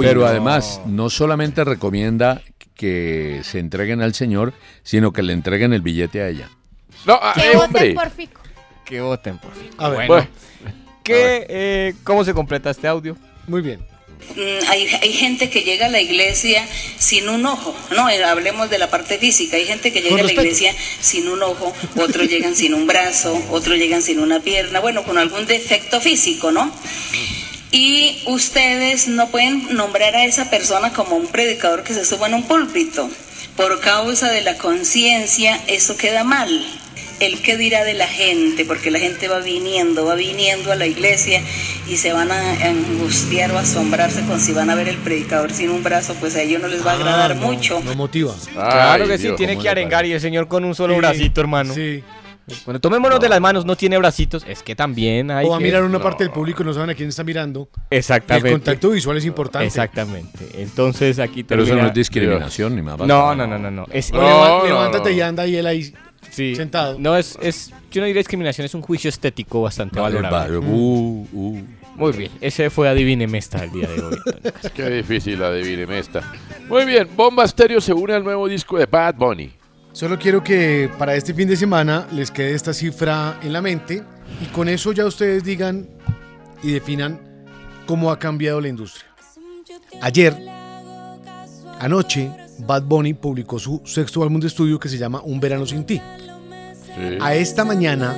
Speaker 6: pero
Speaker 4: no.
Speaker 6: además no solamente recomienda que se entreguen al Señor, sino que le entreguen el billete a ella.
Speaker 4: No,
Speaker 7: Que
Speaker 4: eh,
Speaker 7: voten por Fico.
Speaker 8: Que voten por fin.
Speaker 5: A ver.
Speaker 8: Bueno, ¿qué, eh, ¿cómo se completa este audio?
Speaker 5: Muy bien.
Speaker 49: Mm, hay, hay gente que llega a la iglesia sin un ojo, no, Eh, hablemos de la parte física, hay gente que llega a la iglesia sin un ojo, otros llegan sin un brazo, otros llegan sin una pierna, bueno, con algún defecto físico, ¿no? Y ustedes no pueden nombrar a esa persona como un predicador que se suba en un púlpito. Por causa de la conciencia, eso queda mal. El qué dirá de la gente, porque la gente va viniendo, va viniendo a la iglesia y se van a angustiar o asombrarse con si van a ver el predicador sin un brazo, pues a ellos no les va a agradar
Speaker 5: Ah, no,
Speaker 49: mucho.
Speaker 5: No motiva.
Speaker 8: Claro que sí, tiene que arengar y el señor con un solo
Speaker 5: Sí,
Speaker 8: bracito, hermano.
Speaker 5: Sí.
Speaker 8: Bueno, tomémonos de las manos, no tiene bracitos, es que también hay
Speaker 5: O va a
Speaker 8: que-
Speaker 5: mirar una
Speaker 8: No.
Speaker 5: parte del público y no saben a quién está mirando.
Speaker 8: Exactamente.
Speaker 5: El contacto visual es importante.
Speaker 8: Exactamente. Entonces aquí
Speaker 6: Pero eso no es discriminación, ni más
Speaker 8: No, no, no, no, no. Es,
Speaker 5: levántate y anda y él ahí
Speaker 8: Sí.
Speaker 5: sentado.
Speaker 8: No, es, es, yo no diría discriminación, es un juicio estético bastante
Speaker 6: Vale,
Speaker 8: valorable.
Speaker 6: vale, uh, uh.
Speaker 8: Muy bien, ese fue Adivíneme esta el día de hoy.
Speaker 4: Qué difícil adivíneme esta. Muy bien, Bomba Stereo se une al nuevo disco de Bad Bunny.
Speaker 5: Solo quiero que para este fin de semana les quede esta cifra en la mente y con eso ya ustedes digan y definan cómo ha cambiado la industria. Ayer, anoche, Bad Bunny publicó su sexto álbum de estudio que se llama Un Verano Sin Ti. A esta mañana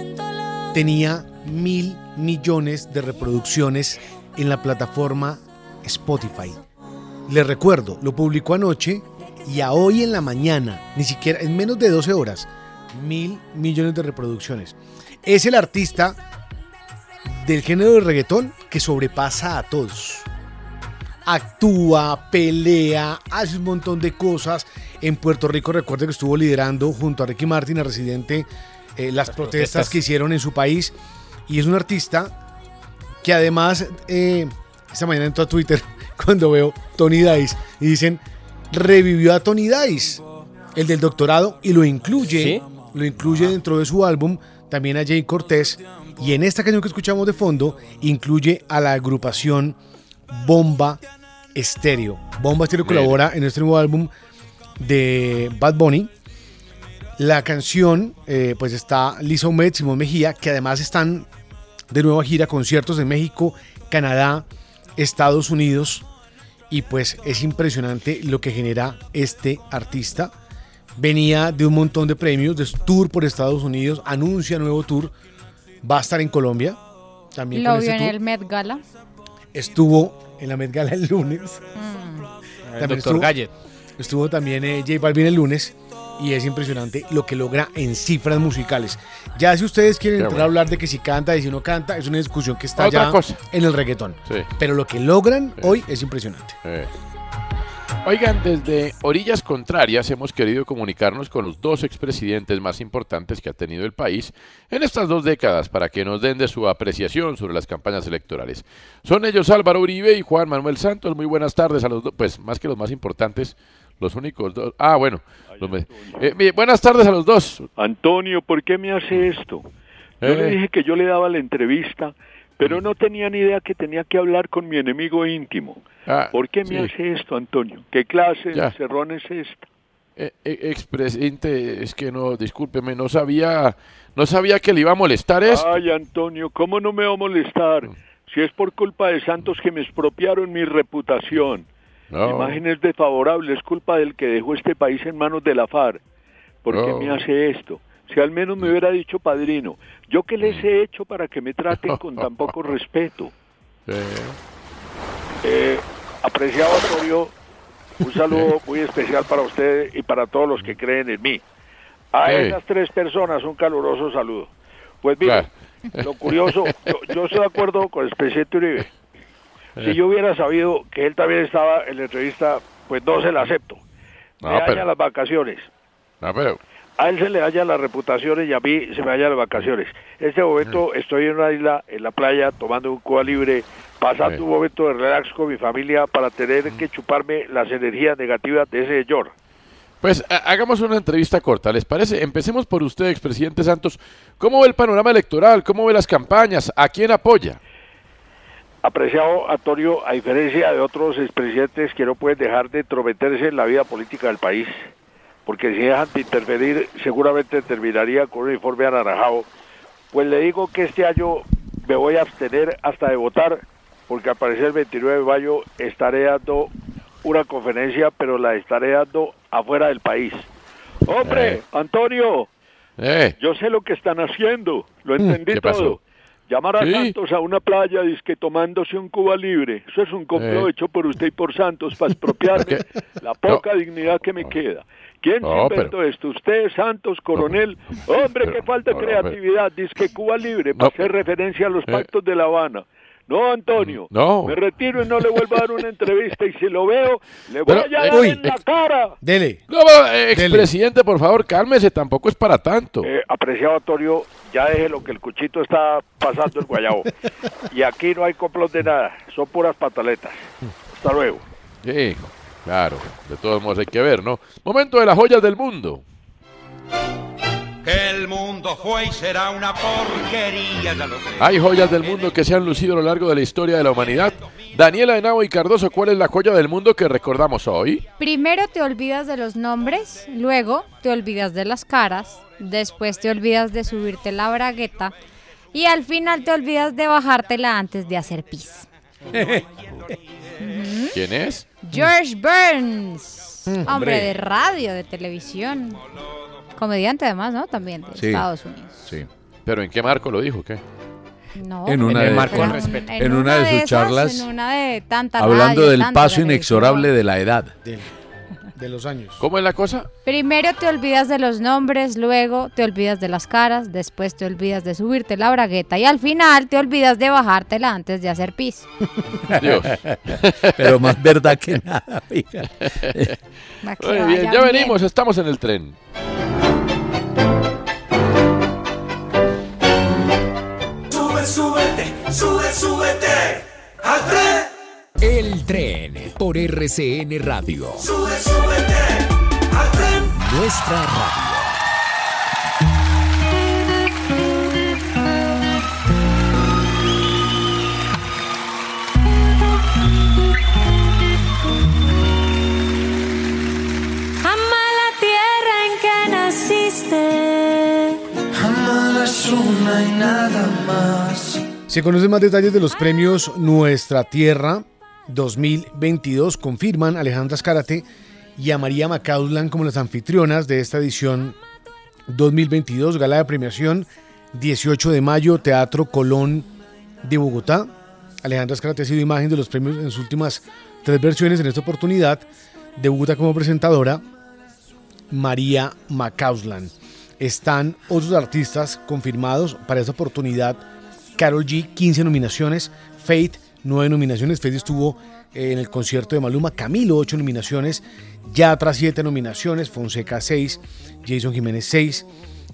Speaker 5: tenía mil millones de reproducciones en la plataforma Spotify. Les recuerdo, lo publicó anoche y a hoy en la mañana, ni siquiera en menos de 12 horas, mil millones de reproducciones. Es el artista del género de reggaetón que sobrepasa a todos. Actúa, pelea, hace un montón de cosas. En Puerto Rico, recuerde que estuvo liderando junto a Ricky Martin, a Residente, eh, las, protestas,
Speaker 8: protestas.
Speaker 5: que hicieron en su país. Y es un artista que además, eh, esta mañana entró a Twitter cuando veo Tony Dice y dicen, revivió a Tony Dice, el del doctorado, y lo incluye,
Speaker 8: ¿Sí?
Speaker 5: lo incluye dentro de su álbum también a Jay Cortés. Y en esta canción que escuchamos de fondo, incluye a la agrupación Bomba Estéreo. Bomba Estéreo colabora en este nuevo álbum de Bad Bunny. La canción, eh, pues está Lisa Humet, Simón Mejía, que además están de nueva gira, conciertos en México, Canadá, Estados Unidos. Y pues es impresionante lo que genera este artista. Venía de un montón de premios, de tour por Estados Unidos, anuncia nuevo tour. Va a estar en Colombia. También
Speaker 7: Lo vio
Speaker 5: este
Speaker 7: en
Speaker 5: tour.
Speaker 7: el Met Gala.
Speaker 5: Estuvo en la Met Gala el lunes.
Speaker 8: El
Speaker 5: También
Speaker 8: doctor
Speaker 5: estuvo-
Speaker 8: Gallet.
Speaker 5: Estuvo también eh, J Balvin el lunes y es impresionante lo que logra en cifras musicales. Ya si ustedes quieren
Speaker 4: Qué
Speaker 5: entrar
Speaker 4: bueno.
Speaker 5: a hablar de que si canta y si no canta, es una discusión que está
Speaker 4: Otra
Speaker 5: ya
Speaker 4: cosa.
Speaker 5: en el reggaetón.
Speaker 4: Sí.
Speaker 5: Pero lo que logran hoy es impresionante.
Speaker 4: Eh. Oigan, desde Orillas Contrarias hemos querido comunicarnos con los dos expresidentes más importantes que ha tenido el país en estas dos décadas para que nos den de su apreciación sobre las campañas electorales. Son ellos Álvaro Uribe y Juan Manuel Santos. Muy buenas tardes a los dos, pues más que los más importantes, los únicos dos. Ah, bueno. los eh, buenas tardes a los dos.
Speaker 35: Antonio, ¿por qué me hace esto? Yo le
Speaker 4: Eh.
Speaker 35: dije que yo le daba la entrevista, pero no tenía ni idea que tenía que hablar con mi enemigo íntimo.
Speaker 4: Ah,
Speaker 35: ¿Por qué
Speaker 4: sí.
Speaker 35: me hace esto, Antonio? ¿Qué clase
Speaker 4: Ya.
Speaker 35: de cerrón es esta?
Speaker 4: Eh, eh, expresidente, es que no, discúlpeme, no sabía, no sabía que le iba a molestar esto.
Speaker 35: Ay, Antonio, ¿cómo no me va a molestar? Si es por culpa de Santos que me expropiaron mi reputación.
Speaker 4: No.
Speaker 35: Imágenes desfavorables, es culpa del que dejó este país en manos de la FARC. ¿Por qué me hace esto? Si al menos me hubiera dicho padrino, ¿yo qué les he hecho para que me traten con tan poco respeto?
Speaker 4: Eh,
Speaker 35: apreciado Osorio, Un saludo muy especial para usted y para todos los que creen en mí. A esas tres personas un caluroso saludo. Pues mira, lo curioso, yo, yo estoy de acuerdo con el presidente Uribe. Si yo hubiera sabido que él también estaba en la entrevista, pues no se la acepto.
Speaker 4: No,
Speaker 35: me daña
Speaker 4: pero-
Speaker 35: las vacaciones.
Speaker 4: No, pero,
Speaker 35: A él se le dañan las reputaciones y a mí se me dañan las vacaciones. En este momento estoy en una isla, en la playa, tomando un Cuba libre, pasando un momento de relax con mi familia para tener que chuparme las energías negativas de ese señor.
Speaker 4: pues ha- hagamos una entrevista corta, ¿les parece? Empecemos por usted, expresidente Santos. ¿Cómo ve el panorama electoral? ¿Cómo ve las campañas? ¿A quién apoya?
Speaker 35: Apreciado Antonio, a diferencia de otros expresidentes que no pueden dejar de entrometerse en la vida política del país, porque si dejan de interferir seguramente terminaría con un informe anaranjado, pues le digo que este año me voy a abstener hasta de votar, porque al parecer el 29 de mayo estaré dando una conferencia, pero la estaré dando afuera del país. Hombre,
Speaker 4: Eh.
Speaker 35: Antonio,
Speaker 4: Eh,
Speaker 35: yo sé lo que están haciendo, lo entendí
Speaker 4: ¿Qué pasó?
Speaker 35: todo. Llamar a
Speaker 4: Sí.
Speaker 35: Santos a una playa que tomándose un Cuba libre. Eso es un complot
Speaker 4: Eh.
Speaker 35: hecho por usted y por Santos para expropiarme la poca dignidad que me queda. ¿Quién
Speaker 4: No,
Speaker 35: se inventó esto? ¿Usted, Santos, Coronel? Hombre, qué falta de creatividad. Dice que Cuba libre para hacer referencia a los
Speaker 4: eh.
Speaker 35: pactos de La Habana. No, Antonio.
Speaker 4: No.
Speaker 35: Me retiro y no le vuelvo a dar una entrevista. Y si lo veo, le voy
Speaker 4: Pero,
Speaker 35: a dar
Speaker 4: eh, uy,
Speaker 35: en la cara.
Speaker 5: Dele.
Speaker 4: No, eh, expresidente, por favor, cálmese, tampoco es para tanto.
Speaker 35: Eh, apreciado Antonio, ya deje lo que el cuchito está pasando el guayabo. y aquí no hay complot de nada, son puras pataletas. Hasta luego.
Speaker 4: Sí, claro, de todos modos hay que ver, ¿no? Momento de las joyas del mundo.
Speaker 50: Que el mundo fue y será una porquería, ya lo sé.
Speaker 4: Hay joyas del mundo que se han lucido a lo largo de la historia de la humanidad. Daniela Henao y Cardoso, ¿cuál es la joya del mundo que recordamos hoy?
Speaker 7: Primero te olvidas de los nombres, luego te olvidas de las caras, después te olvidas de subirte la bragueta y al final te olvidas de bajártela antes de hacer pis.
Speaker 4: ¿Quién es?
Speaker 7: George Burns, hombre
Speaker 4: hombre.
Speaker 7: de radio, de televisión, comediante además, ¿no? También de
Speaker 4: Sí.
Speaker 7: Estados Unidos.
Speaker 6: Sí.
Speaker 4: ¿Pero en qué marco lo dijo? ¿Qué?
Speaker 7: No,
Speaker 6: En una de-
Speaker 7: en-
Speaker 6: con
Speaker 7: en
Speaker 6: en una de sus
Speaker 7: esas,
Speaker 6: charlas,
Speaker 7: en una de tanta
Speaker 6: Hablando
Speaker 7: radio,
Speaker 6: del
Speaker 7: tanta
Speaker 6: paso inexorable de la edad.
Speaker 5: De los años.
Speaker 4: ¿Cómo es la cosa?
Speaker 7: Primero te olvidas de los nombres, luego te olvidas de las caras, después te olvidas de subirte la bragueta y al final te olvidas de bajártela antes de hacer pis.
Speaker 4: Dios.
Speaker 6: Pero más verdad que nada,
Speaker 7: que
Speaker 4: Muy bien, ya
Speaker 7: bien.
Speaker 4: venimos, estamos en el tren.
Speaker 37: Sube, súbete, sube, súbete al tren.
Speaker 21: El tren por RCN Radio.
Speaker 37: Sube, súbete al tren.
Speaker 21: Nuestra radio.
Speaker 51: Ama la tierra en que naciste.
Speaker 37: Ama la luna y nada más.
Speaker 5: Se conocen más detalles de los premios Nuestra Tierra 2022. Confirman Alejandra Escárate y a María Macauslan como las anfitrionas de esta edición 2022, gala de premiación 18 de mayo, Teatro Colón de Bogotá. Alejandra Escárate ha sido imagen de los premios en sus últimas tres versiones. En esta oportunidad, debuta como presentadora María Macauslan. Están otros artistas confirmados para esta oportunidad. Carol G, 15 nominaciones. Faith, 9 nominaciones. Faith estuvo eh, en el concierto de Maluma. Camilo, 8 nominaciones. Yatra, 7 nominaciones. Fonseca, 6. Jason Jiménez, 6.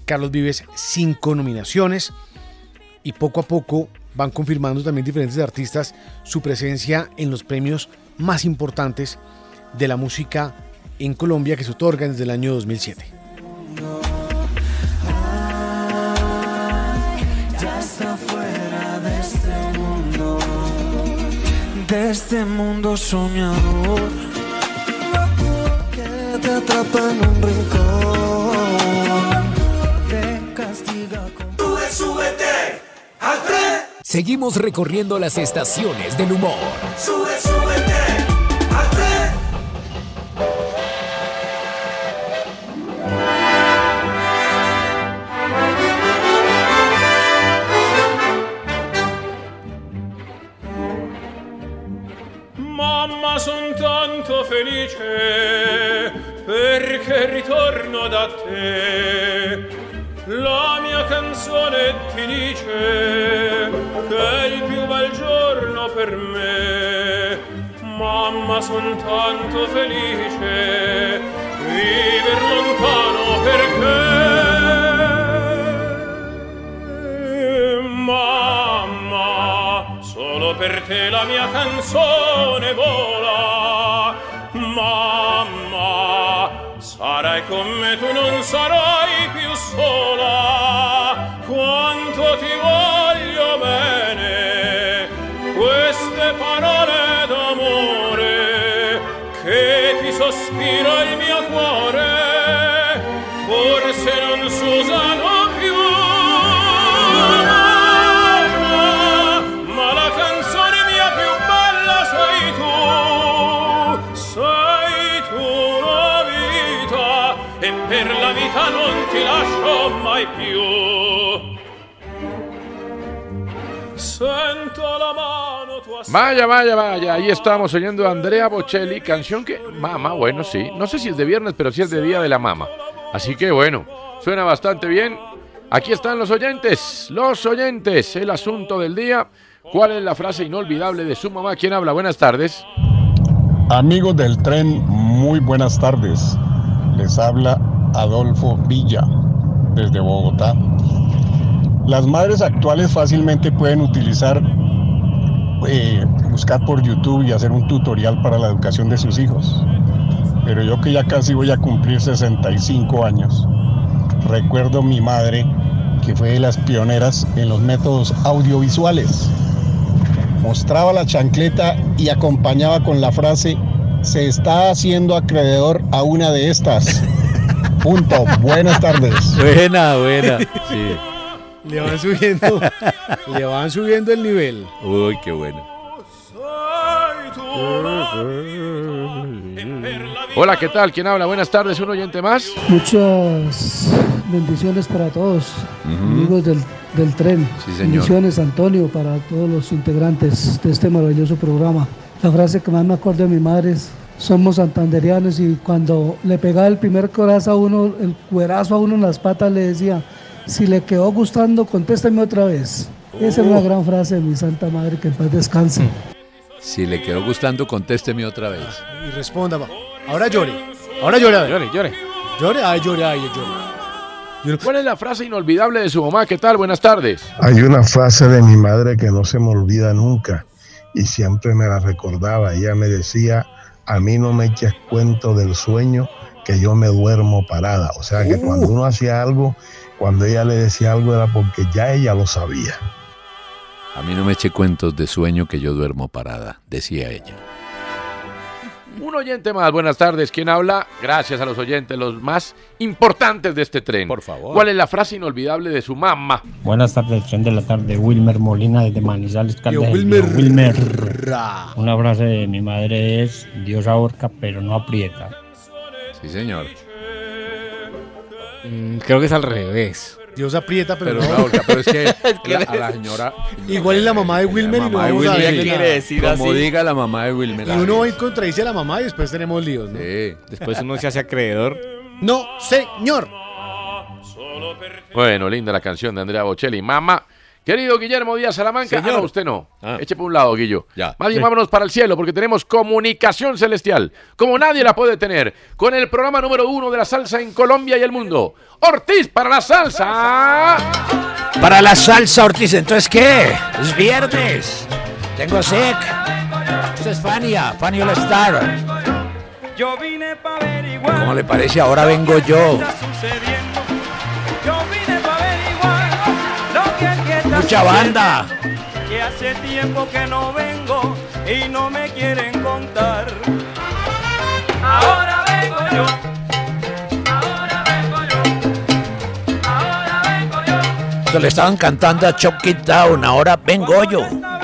Speaker 5: Carlos Vives, 5 nominaciones. Y poco a poco van confirmando también diferentes artistas su presencia en los premios más importantes de la música en Colombia que se otorgan desde el año 2007.
Speaker 37: Ya está fuera de este mundo soñador que te atrapa en un rincón, te castiga con. Sube, súbete al tren.
Speaker 21: Seguimos recorriendo las estaciones del humor.
Speaker 37: Sube, súbete
Speaker 52: Mamma, son tanto felice perché ritorno da te. La mia canzone ti dice che è il più bel giorno per me. Mamma, son tanto felice viver lontano perché. Mamma, Solo per te la mia canzone vola. Mamma Sarai con me tu non sarai più sola.
Speaker 4: Vaya, vaya, vaya. Ahí estamos oyendo a Andrea Bocelli, canción que. Mama, bueno, sí. No sé si es de viernes, pero sí es de Día de la Mama. Así que bueno, suena bastante bien. Aquí están los oyentes. Los oyentes, el asunto del día. ¿Cuál es la frase inolvidable de su mamá? ¿Quién habla? Buenas tardes.
Speaker 53: Amigos del tren, muy buenas tardes. Les habla Adolfo Villa desde Bogotá. Las madres actuales fácilmente pueden utilizar, eh, buscar por YouTube y hacer un tutorial para la educación de sus hijos. Pero yo que ya casi voy a cumplir 65 años, recuerdo mi madre que fue de las pioneras en los métodos audiovisuales. Mostraba la chancleta y acompañaba con la frase, se está haciendo acreedor a una de estas. Punto. Buenas tardes.
Speaker 6: Buena, buena. Sí.
Speaker 5: Le van subiendo, le van subiendo el nivel.
Speaker 6: Uy, qué bueno.
Speaker 4: Hola, ¿qué tal? ¿Quién habla? Buenas tardes, un oyente más.
Speaker 20: Muchas bendiciones para todos, amigos del, del tren.
Speaker 4: Sí, señor.
Speaker 20: Bendiciones, Antonio, para todos los integrantes de este maravilloso programa. La frase que más me acuerdo de mi madre es, somos santanderianos y cuando le pegaba el primer corazo a uno, el cuerazo a uno en las patas, le decía, si le quedó gustando, contéstame otra vez. Esa es una gran frase de mi santa madre, que en paz descanse.
Speaker 6: Si le quedó gustando, contésteme otra vez.
Speaker 5: Y responda, va. Ahora llore. Ahora llore. a ver.
Speaker 4: Llore, llore.
Speaker 5: Llore, ay, llore, ay, llore.
Speaker 4: ¿Cuál es la frase inolvidable de su mamá? ¿Qué tal? Buenas tardes.
Speaker 54: Hay una frase de mi madre que no se me olvida nunca y siempre me la recordaba. Ella me decía, a mí no me eches cuento del sueño que yo me duermo parada. O sea que cuando uno hacía algo, cuando ella le decía algo era porque ya ella lo sabía.
Speaker 6: A mí no me eche cuentos de sueño que yo duermo parada, decía ella.
Speaker 4: Un oyente más, buenas tardes. ¿Quién habla? Gracias a los oyentes, los más importantes de este tren. Por favor. ¿Cuál es la frase inolvidable de su mamá?
Speaker 55: Buenas tardes, tren de la tarde. Wilmer Molina desde Manizales, Caldas.
Speaker 4: Wilmer.
Speaker 55: Wilmer. Una frase de mi madre es: Dios ahorca, pero no aprieta.
Speaker 6: Sí, señor.
Speaker 8: Mm, creo que es al revés.
Speaker 5: Dios aprieta, pero,
Speaker 6: Pero
Speaker 5: no.
Speaker 6: es que la- a la señora.
Speaker 5: Igual es la mamá de Wilmer y no vamos a nada.
Speaker 6: Como diga la mamá de Wilmer.
Speaker 5: Y uno hoy contradice a la mamá y después tenemos líos, ¿no?
Speaker 8: Después uno se hace acreedor.
Speaker 5: No, señor.
Speaker 4: Bueno, linda la canción de Andrea Bocelli. Mamá. Querido Guillermo Díaz Salamanca.
Speaker 6: Señor.
Speaker 4: Ah, no, usted no. Eche por un lado, Guillo.
Speaker 6: Ya.
Speaker 4: Más bien
Speaker 6: Sí.
Speaker 4: vámonos para el cielo porque tenemos comunicación celestial. Como nadie la puede tener. Con el programa número uno de la salsa en Colombia y el mundo. Ortiz para la salsa.
Speaker 56: Para la salsa, Ortiz, ¿entonces qué? Es viernes. Tengo sec. Esta es Fania, Fania All Star.
Speaker 52: Yo vine para averiguar.
Speaker 56: ¿Cómo le parece? Ahora vengo yo.
Speaker 52: está sucediendo.
Speaker 56: Mucha banda.
Speaker 52: Que hace tiempo que no vengo y no me quieren contar. Ahora vengo yo. Ahora vengo yo. Ahora vengo yo.
Speaker 56: Esto le estaban cantando a Chop It Down. Ahora vengo yo.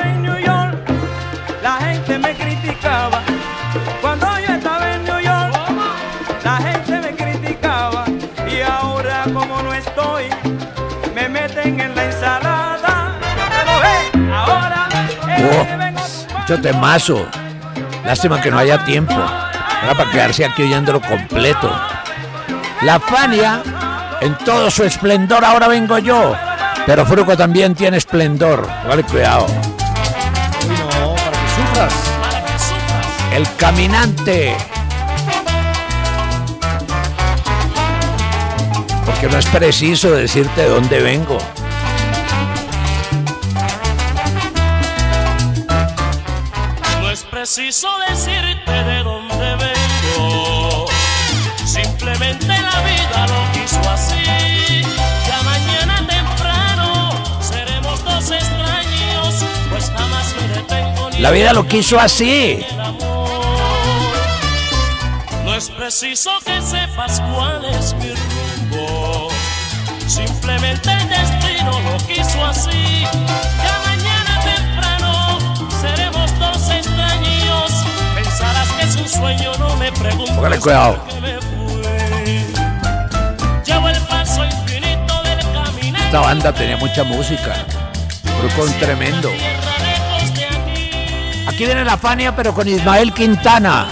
Speaker 56: Oh, mucho temazo.
Speaker 6: Lástima que no haya tiempo. Era para quedarse aquí oyéndolo completo. La Fania, en todo su esplendor, ahora vengo yo. Pero Fruco también tiene esplendor. Vale, cuidado.
Speaker 5: No, para que sufras.
Speaker 6: El caminante. Porque no es preciso decirte de dónde vengo.
Speaker 57: Preciso decirte de dónde vengo. Simplemente la vida lo quiso así. Ya mañana temprano seremos dos extraños, pues jamás me detengo ni
Speaker 6: La vida lo quiso así.
Speaker 57: No es preciso que sepas cuál es mi rumbo. Simplemente el destino lo quiso así. Sueño, no me preguntes.
Speaker 6: Póngale cuidado.
Speaker 57: Llevo el paso infinito del.
Speaker 6: Esta banda tenía mucha música. Grupo tremendo. Aquí viene la Fania, pero con Ismael Quintana.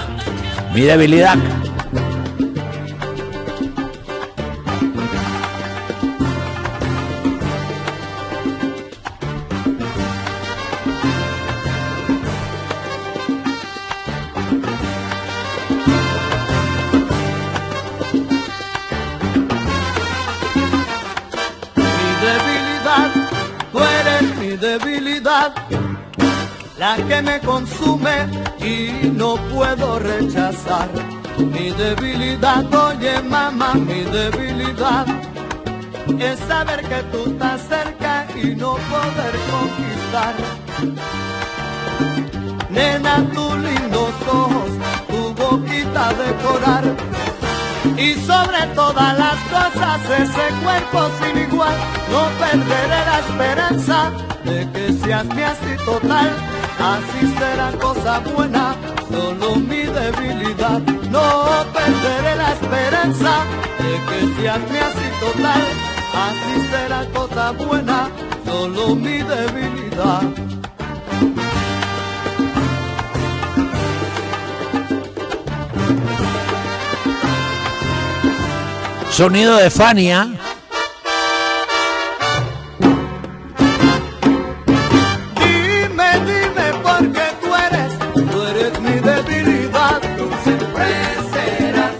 Speaker 6: Mi debilidad.
Speaker 20: Que me consume y no puedo rechazar. Mi debilidad, oye mamá, mi debilidad es saber que tú estás cerca y no poder conquistar. Nena, tus lindos ojos, tu boquita de coral y sobre todas las cosas ese cuerpo sin igual no perderé la esperanza de que seas mi así total. Así será cosa buena solo mi debilidad. No perderé la esperanza de que seas mi así total. Así será cosa buena solo mi debilidad
Speaker 6: Sonido de Fania.
Speaker 20: Dime, dime por qué tú eres, tú eres mi debilidad, tú siempre serás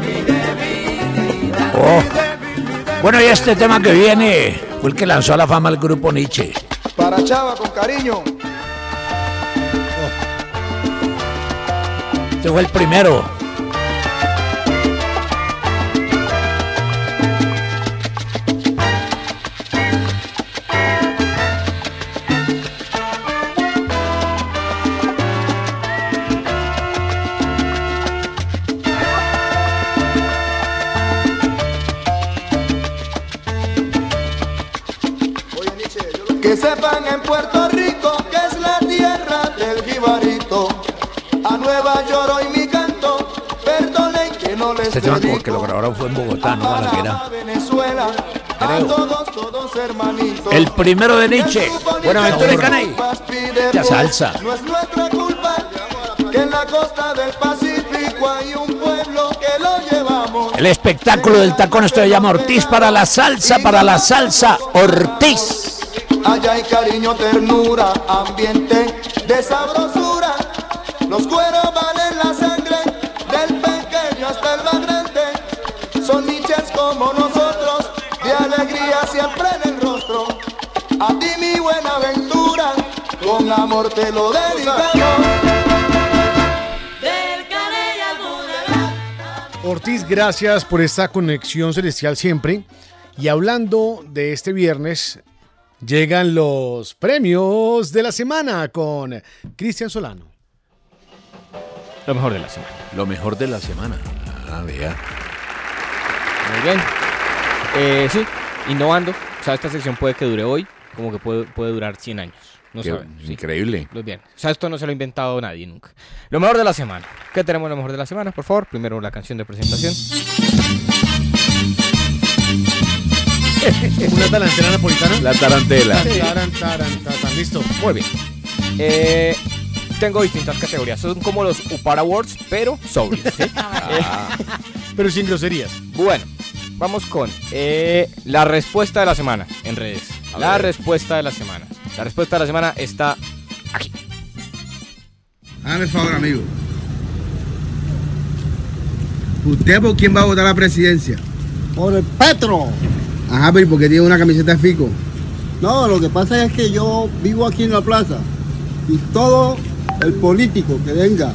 Speaker 20: mi debilidad.
Speaker 6: Oh. Bueno, y este tema que viene fue el que lanzó a la fama al grupo Nietzsche.
Speaker 53: Para Chava, con cariño.
Speaker 6: Este fue el primero. Este tema como que lo grabaron fue en Bogotá, no Balaguer.
Speaker 53: A Venezuela, a
Speaker 6: Creo. El primero de Nietzsche. Buenaventura y Canay. Ya salsa.
Speaker 53: No es nuestra culpa que en la costa del Pacífico hay un pueblo que lo llevamos.
Speaker 6: El espectáculo del tacón, esto se llama Ortiz para la salsa, para la salsa Ortiz.
Speaker 53: Allá hay cariño, ternura, ambiente de sabrosura. Los cueros alegría siempre en el rostro. A ti mi buena aventura, con amor te lo dedicamos.
Speaker 5: Ortiz, gracias por esta conexión celestial siempre. Y hablando de este viernes, llegan los premios de la semana con Cristian Solano.
Speaker 8: Lo mejor de la semana.
Speaker 58: Lo mejor de la semana. Ah, vea.
Speaker 8: Muy bien. Eh, sí, innovando. O sea, esta sección puede que dure hoy, como que puede, puede durar 100 años. No
Speaker 58: Qué
Speaker 8: saben. sí.
Speaker 58: increíble.
Speaker 8: Los viernes. O sea, esto no se lo ha inventado nadie nunca. Lo mejor de la semana. ¿Qué tenemos lo mejor de la semana? Por favor, primero la canción de presentación.
Speaker 5: Una tarantela napolitana.
Speaker 58: La tarantela.
Speaker 5: Taran, taran, taran, listo.
Speaker 8: Muy bien. Eh, tengo distintas categorías. Son como los Upar Awards, pero sobrios. ¿sí?
Speaker 5: Pero sin groserías.
Speaker 8: Bueno, vamos con eh, la respuesta de la semana en redes.
Speaker 5: A
Speaker 8: La
Speaker 5: ver.
Speaker 8: respuesta de la semana. La respuesta de la semana está aquí.
Speaker 59: Hágame el favor, amigo. ¿Usted por quién va a votar la presidencia?
Speaker 60: Por el Petro.
Speaker 59: Ajá, pero ¿y por qué tiene una camiseta de Fico?
Speaker 60: No, lo que pasa es que yo vivo aquí en la plaza y todo el político que venga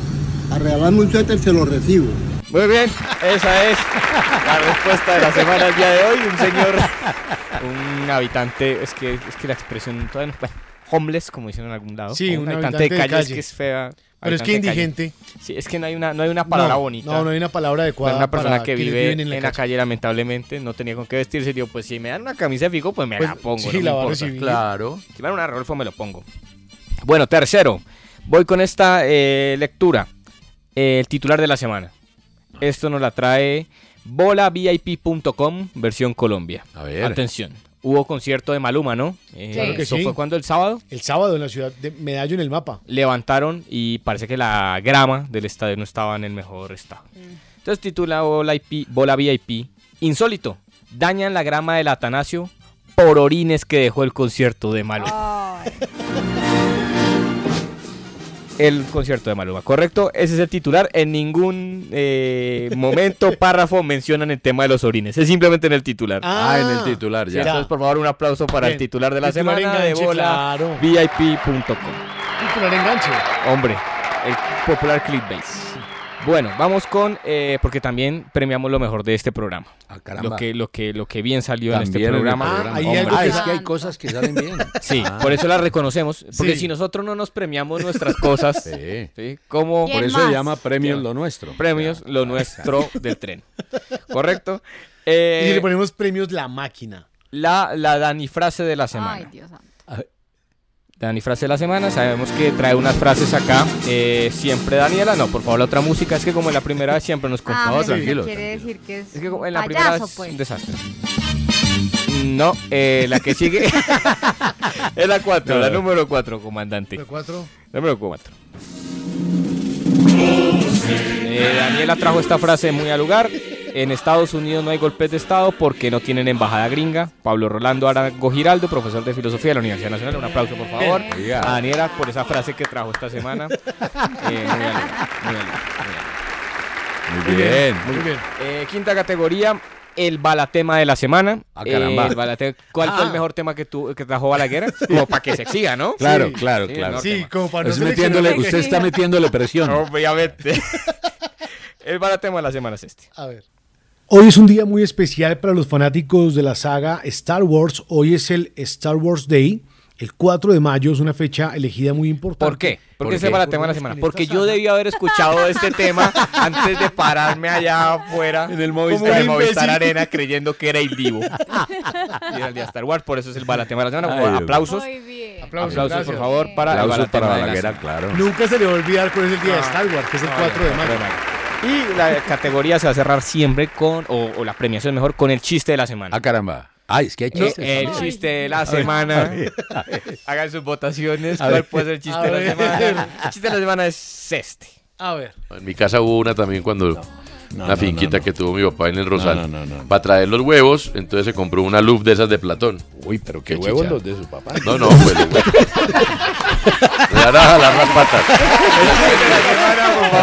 Speaker 60: a regalarme un suéter se lo recibo.
Speaker 8: Muy bien, esa es la respuesta de la semana el día de hoy. Un señor, un habitante, es que, es que la expresión, todavía no- bueno, homeless, como dicen en algún lado.
Speaker 5: Sí,
Speaker 8: o
Speaker 5: un habitante de
Speaker 8: calle, es
Speaker 5: calle.
Speaker 8: que es fea.
Speaker 5: Pero es que indigente.
Speaker 8: Sí, es que no hay una, no hay una palabra
Speaker 5: No,
Speaker 8: bonita.
Speaker 5: no, no hay una palabra adecuada
Speaker 8: una persona
Speaker 5: para
Speaker 8: que vive en
Speaker 5: en
Speaker 8: la,
Speaker 5: la
Speaker 8: calle, lamentablemente, no tenía con qué vestirse. Digo, pues si me dan una camisa de Fico, pues me
Speaker 5: Pues,
Speaker 8: la pongo.
Speaker 5: sí,
Speaker 8: no me
Speaker 5: la va a
Speaker 8: importa.
Speaker 5: recibir.
Speaker 8: Claro. Si me dan una Rodolfo, me lo pongo. Bueno, tercero. Voy con esta eh, lectura. Eh, el titular de la semana. Esto nos la trae bolavip.com, versión Colombia.
Speaker 6: A ver.
Speaker 8: Atención. Hubo concierto de Maluma, ¿no? Eh,
Speaker 5: Claro que
Speaker 8: ¿Eso
Speaker 5: sí.
Speaker 8: fue cuando? ¿El sábado?
Speaker 5: El sábado en la ciudad de Medallo en el mapa.
Speaker 8: levantaron y parece que la grama del estadio no estaba en el mejor estado. Entonces titula Bola, IP Bola VIP, insólito, dañan la grama del Atanasio por orines que dejó el concierto de Maluma. El concierto de Maluma, ¿correcto? Ese es el titular. En ningún eh, momento, párrafo mencionan el tema de los orines. Es simplemente en el titular.
Speaker 6: Ah, en el titular, ya.
Speaker 8: Sí, entonces, por favor, un aplauso para el titular de la
Speaker 5: Titular
Speaker 8: semana
Speaker 5: enganche,
Speaker 8: de bola
Speaker 5: claro.
Speaker 8: VIP.com.
Speaker 5: Titular enganche.
Speaker 8: Hombre, el popular clickbait. Bueno, vamos con eh, porque también premiamos lo mejor de este programa.
Speaker 6: caramba.
Speaker 8: Lo que lo que lo que bien salió en este
Speaker 6: También en el
Speaker 8: programa.
Speaker 6: Ah, hay algo Ah, es que hay cosas que salen bien.
Speaker 8: Sí,
Speaker 6: Ah.
Speaker 8: por eso las reconocemos, porque
Speaker 6: Sí.
Speaker 8: si nosotros no nos premiamos nuestras cosas,
Speaker 6: Sí.
Speaker 8: ¿sí? ¿Cómo?
Speaker 6: Por eso se llama Premios Lo Nuestro.
Speaker 8: Premios lo nuestro del tren. ¿Correcto?
Speaker 5: y
Speaker 8: Eh,
Speaker 5: le ponemos premios la máquina.
Speaker 8: la, la Dani frase de la semana.
Speaker 7: Ay, Dios santo.
Speaker 8: Dani frase de la semana, sabemos que trae unas frases acá. Eh, siempre Daniela, no, por favor, la otra música es que como en la primera vez siempre nos
Speaker 7: Ah,
Speaker 8: contamos. tranquilo.
Speaker 7: Quiere decir que es,
Speaker 8: Es que como en la
Speaker 7: payaso,
Speaker 8: primera es
Speaker 7: pues.
Speaker 8: un desastre. No, eh, la que sigue es la 4, la número 4, comandante.
Speaker 5: La cuatro.
Speaker 8: Número 4. Eh, Daniela trajo esta frase muy al lugar. En Estados Unidos no hay golpes de Estado porque no tienen embajada gringa. Pablo Rolando Arago Giraldo, profesor de filosofía de la Universidad Nacional. Un aplauso, por favor. A Daniela por esa frase que trajo esta semana. Eh, muy al lugar, muy lugar, muy
Speaker 6: bien.
Speaker 5: Muy bien.
Speaker 8: Eh, quinta categoría, el balatema de la semana.
Speaker 6: Ah, caramba.
Speaker 8: Eh, el ¿Cuál fue el
Speaker 5: Ah.
Speaker 8: mejor tema que, tu, que trajo Balaguer? Como para que se exija, ¿no?
Speaker 6: Claro,
Speaker 8: Sí.
Speaker 6: claro,
Speaker 8: Sí,
Speaker 6: claro.
Speaker 5: Sí,
Speaker 8: tema.
Speaker 5: como para no
Speaker 6: Es metiéndole- usted está metiéndole presión.
Speaker 8: Obviamente. el balatema de la semana es este.
Speaker 5: A ver. Hoy es un día muy especial para los fanáticos de la saga Star Wars. Hoy es el Star Wars Day. El 4 de mayo es una fecha elegida muy importante.
Speaker 8: ¿Por qué? Porque ese es el tema de la semana. Porque yo
Speaker 5: saga-
Speaker 8: debí haber escuchado este tema antes de pararme allá afuera en el
Speaker 5: Movistar.
Speaker 8: Movistar,
Speaker 5: un imbécil.
Speaker 8: Arena creyendo que era el vivo. y era el día de Star Wars, por eso es el balatema de la semana.
Speaker 6: Ay,
Speaker 8: aplausos.
Speaker 7: Muy bien.
Speaker 5: Aplausos, gracias.
Speaker 8: por favor, para el
Speaker 6: Aplausos para
Speaker 8: de la semana.
Speaker 6: claro.
Speaker 5: Nunca se le va a olvidar cuál es el día de. Star Wars, que es el
Speaker 8: No,
Speaker 5: 4 de mayo.
Speaker 8: Y la categoría se va a cerrar siempre con, o, o la premiación mejor, con el chiste de la semana.
Speaker 6: Ah, caramba. Ay, es que hay chistes.
Speaker 8: el
Speaker 6: también.
Speaker 8: chiste de la
Speaker 6: A ver,
Speaker 8: semana.
Speaker 6: a ver, a ver.
Speaker 8: Hagan sus votaciones.
Speaker 6: A
Speaker 8: ¿Cuál
Speaker 6: ver.
Speaker 8: puede ser el chiste
Speaker 5: A
Speaker 8: de la semana? El chiste de la semana es este.
Speaker 5: A ver.
Speaker 4: En mi casa hubo una también cuando
Speaker 6: No,
Speaker 4: una
Speaker 6: no,
Speaker 4: finquita
Speaker 6: no, no.
Speaker 4: que tuvo mi papá en el Rosal.
Speaker 6: No, no, no, no.
Speaker 4: Para traer los huevos, entonces se compró una luz de esas de Platón.
Speaker 6: Uy, pero qué
Speaker 4: Qué
Speaker 6: huevos
Speaker 4: chicha.
Speaker 6: los de su papá.
Speaker 4: No, no, pues los huevos. Me van a jalar las patas.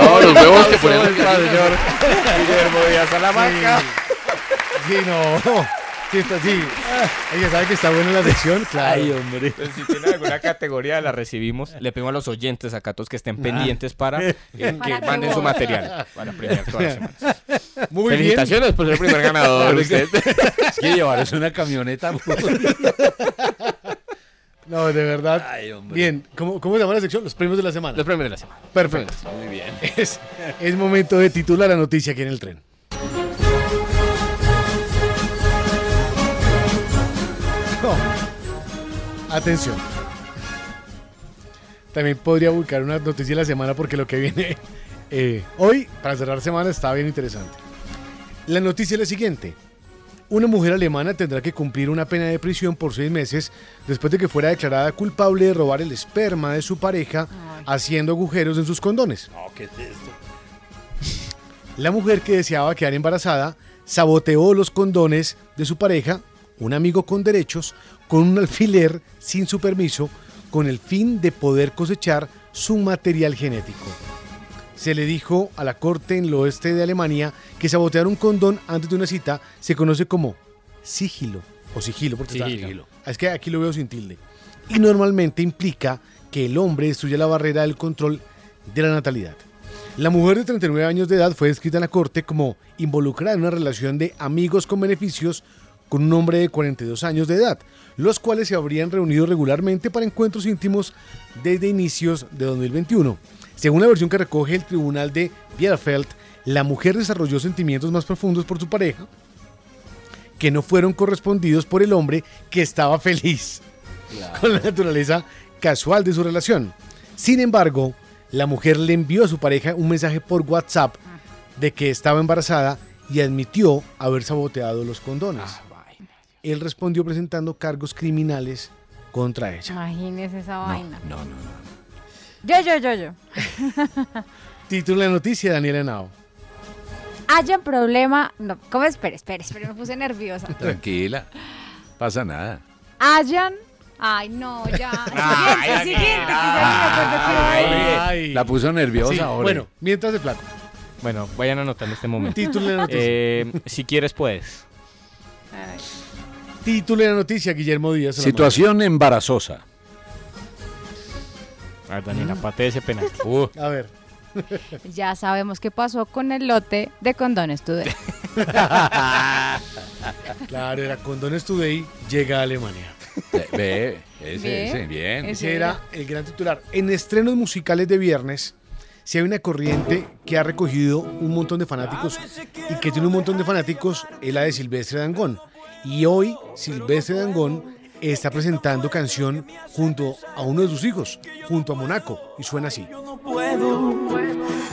Speaker 4: No, los huevos que ponen
Speaker 8: el señor Guillermo Díaz Salamanca.
Speaker 5: Sí, no. Sí, está, sí. Ella sabe que está buena la sección, claro.
Speaker 6: Ay, hombre.
Speaker 8: Entonces, si tiene alguna categoría, la recibimos. Le pedimos a los oyentes acá, todos que estén pendientes para eh, que manden su material para premiar todas las semanas.
Speaker 5: Muy bien.
Speaker 8: Felicitaciones por ser el primer ganador. usted.
Speaker 6: Es que una camioneta.
Speaker 5: No, de verdad.
Speaker 6: Ay, hombre.
Speaker 5: Bien, ¿cómo, ¿cómo se llama la sección? Los premios de la semana.
Speaker 8: Los premios de la semana.
Speaker 5: Perfecto.
Speaker 6: Muy bien.
Speaker 5: Es, es momento de titular la noticia aquí en el tren. Atención. También podría buscar una noticia de la semana porque lo que viene eh, hoy, para cerrar semana, está bien interesante. La noticia es la siguiente. Una mujer alemana tendrá que cumplir una pena de prisión por seis meses después de que fuera declarada culpable de robar el esperma de su pareja haciendo agujeros en sus condones.
Speaker 6: No, ¿qué es esto?
Speaker 5: La mujer que deseaba quedar embarazada saboteó los condones de su pareja, un amigo con derechos, con un alfiler sin su permiso, con el fin de poder cosechar su material genético. Se le dijo a la corte en el oeste de Alemania que sabotear un condón antes de una cita se conoce como sigilo o sigilo, porque está-
Speaker 8: Sigilo.
Speaker 5: es que aquí lo veo sin tilde. Y normalmente implica que el hombre destruye la barrera del control de la natalidad. La mujer de 39 años de edad fue descrita en la corte como involucrada en una relación de amigos con beneficios con un hombre de 42 años de edad, los cuales se habrían reunido regularmente para encuentros íntimos desde inicios de 2021. Según la versión que recoge el tribunal de Bielefeld, la mujer desarrolló sentimientos más profundos por su pareja que no fueron correspondidos por el hombre que estaba feliz con la naturaleza casual de su relación. Sin embargo, la mujer le envió a su pareja un mensaje por WhatsApp de que estaba embarazada y admitió haber saboteado los condones. Él respondió presentando cargos criminales contra ella.
Speaker 7: Imagínese esa vaina.
Speaker 6: No, no, no.
Speaker 7: Yo, yo, yo, yo.
Speaker 5: Título de noticia, Daniela Henao.
Speaker 7: Hayan problema. No, ¿cómo? Espere, espere, espere, me puse nerviosa.
Speaker 6: Tranquila. Pasa nada.
Speaker 7: Hayan. Ay, no, ya.
Speaker 6: Ay,
Speaker 7: Siguiente, siguiente.
Speaker 6: La puso nerviosa
Speaker 5: Sí,
Speaker 6: ahora.
Speaker 5: Bueno, mientras de flaco.
Speaker 8: Bueno, vayan anotando este momento.
Speaker 5: Título de la noticia.
Speaker 8: Eh, si quieres, puedes.
Speaker 5: Título de la noticia, Guillermo Díaz.
Speaker 6: Situación embarazosa.
Speaker 8: A ver, Daniela, pate ese penalti.
Speaker 5: A ver.
Speaker 7: Ya sabemos qué pasó con el lote de condones today.
Speaker 5: Claro, era Condones Today llega a Alemania.
Speaker 6: Ve, ve, ese,
Speaker 7: Bien,
Speaker 6: ese, bien.
Speaker 5: Ese era el gran titular. En estrenos musicales de viernes, si hay una corriente que ha recogido un montón de fanáticos y que tiene un montón de fanáticos, es la de Silvestre Dangón. Y hoy Silvestre Dangón está presentando canción junto a uno de sus hijos, junto a Monaco, y suena así.
Speaker 52: puedo.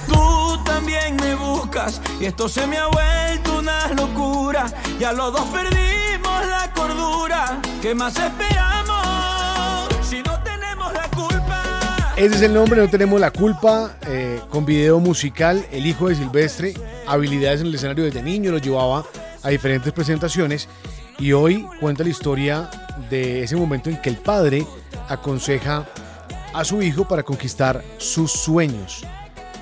Speaker 52: Tú también me buscas y esto se me ha vuelto una locura. Ya los dos perdimos la cordura. ¿Qué más esperamos si no tenemos la culpa?
Speaker 5: Ese es el nombre, no tenemos la culpa, eh, con video musical, el hijo de Silvestre, habilidades en el escenario desde niño, lo llevaba a diferentes presentaciones y hoy cuenta la historia de ese momento en que el padre aconseja a su hijo para conquistar sus sueños.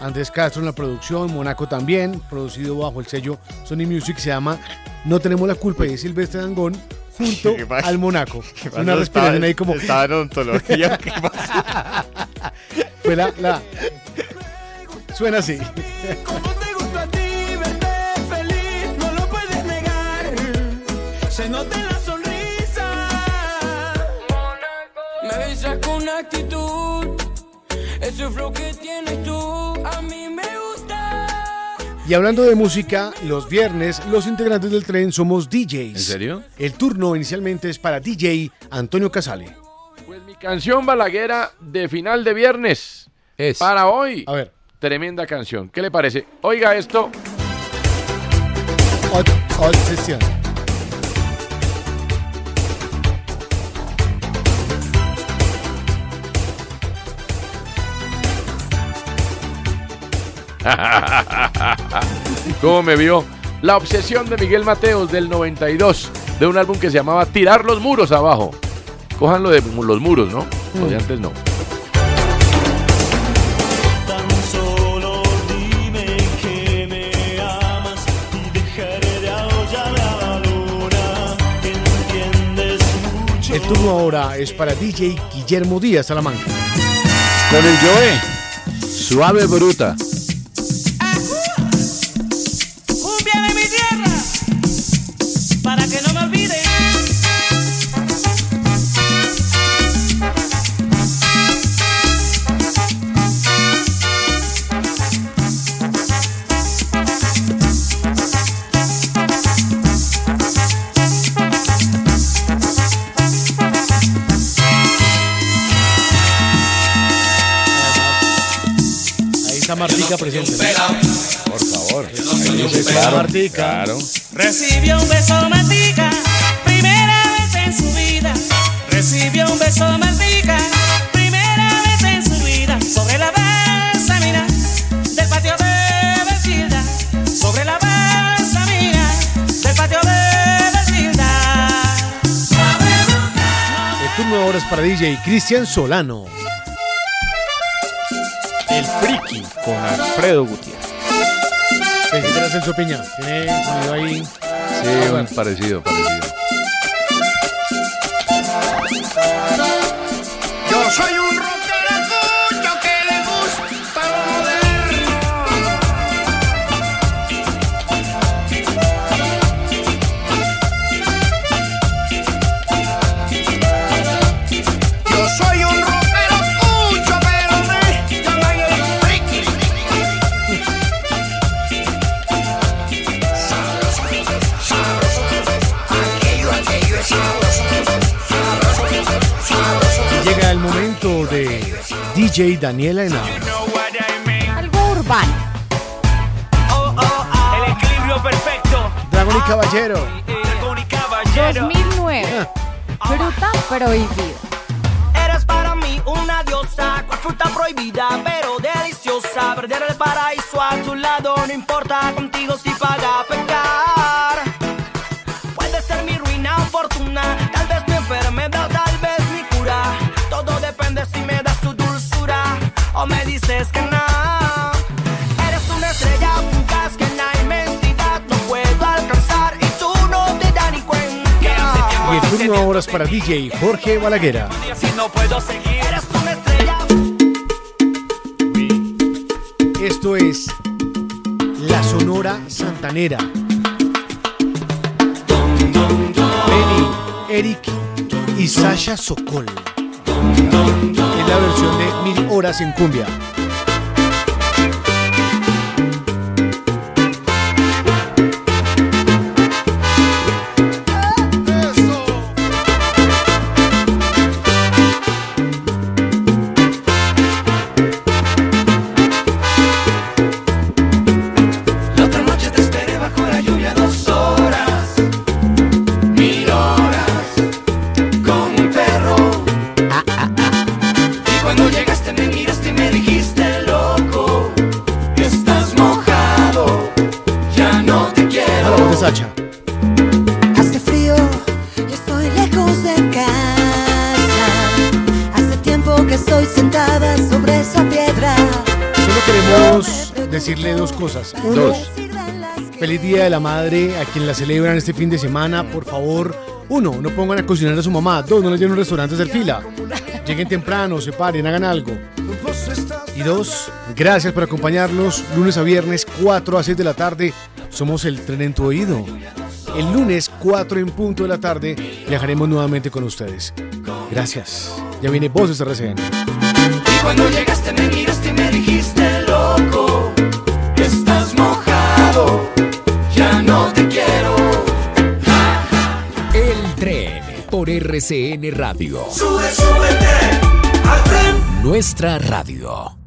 Speaker 5: Andrés Castro en la producción, Monaco también, producido bajo el sello Sony Music, se llama No tenemos la culpa y es Silvestre Dangón junto al Monaco.
Speaker 8: ¿Qué
Speaker 5: Una respiración
Speaker 8: Estaba-
Speaker 5: ahí como...
Speaker 8: estaba en odontología, ¿qué pasa?
Speaker 5: Fue la, la- Suena así.
Speaker 52: Se nota en la sonrisa. Me besas con actitud. Ese flow que tienes tú, a mí me gusta.
Speaker 5: Y hablando de música, los viernes los integrantes del tren somos DJs. ¿En
Speaker 6: serio?
Speaker 5: El turno inicialmente es para DJ Antonio Casale.
Speaker 4: Pues mi canción balaguera de final de viernes.
Speaker 6: Es.
Speaker 4: Para hoy.
Speaker 5: A ver.
Speaker 4: Tremenda canción. ¿Qué le parece? Oiga esto.
Speaker 5: Obsesión.
Speaker 4: ¿Cómo me vio? La obsesión de Miguel Mateos del 92, de un álbum que se llamaba Tirar los muros abajo. Cójanlo de los muros, ¿no? Lo de antes no.
Speaker 5: El turno ahora es para DJ Guillermo Díaz Salamanca.
Speaker 6: Con el Joe. Suave bruta.
Speaker 5: Martica presente.
Speaker 6: Por favor.
Speaker 5: Claro, Martica.
Speaker 52: Recibió un beso Martica, primera vez en su vida. Recibió un beso Martica, primera vez en su vida. Sobre la
Speaker 57: balsamina del patio de Betilda. Sobre la balsamina del patio de Betilda.
Speaker 5: El turno ahora es para DJ Cristian Solano.
Speaker 8: Con Alfredo Gutiérrez.
Speaker 5: Que era Celso Piña. Tiene sonido ahí.
Speaker 6: Sí,
Speaker 5: Ah,
Speaker 6: un
Speaker 5: bueno.
Speaker 6: parecido, parecido.
Speaker 5: DJ Daniela Henao.
Speaker 7: Algo urbano.
Speaker 20: El equilibrio perfecto.
Speaker 5: Dragón y Caballero.
Speaker 20: Dragón y caballero.
Speaker 7: 2009. Fruta prohibida.
Speaker 20: Eres para mí una diosa, cual fruta prohibida, pero deliciosa. Perder el paraíso a tu lado, no importa contigo si paga pecar. Puede ser mi ruina o fortuna, tal vez dices que no. Eres una estrella fugaz que en la inmensidad no puedo alcanzar y tú no te das ni cuenta.
Speaker 5: Y el turno ahora es para DJ Jorge Balaguera.
Speaker 20: Si no puedo seguir, eres una estrella.
Speaker 5: Esto es La Sonora Santanera. Benny, Eric y Sasha Sokol. Es la versión de Mil Horas en Cumbia. Decirle dos cosas. Uno,
Speaker 6: Dos.
Speaker 5: feliz Día de la Madre a quien la celebran este fin de semana. Por favor, uno, no pongan a cocinar a su mamá. Dos, no les lleven un restaurante a hacer fila. Lleguen temprano, se paren, hagan algo. Y dos, gracias por acompañarnos lunes a viernes, 4 a 6 de la tarde. Somos el tren en tu oído. El lunes, 4 en punto de la tarde, viajaremos nuevamente con ustedes. Gracias. Ya viene Voces RCN.
Speaker 20: Y cuando llegaste me miraste y me dijiste loco, estás mojado, ya no te quiero.
Speaker 21: El tren por RCN Radio.
Speaker 20: Sube, súbete al tren.
Speaker 21: Nuestra radio.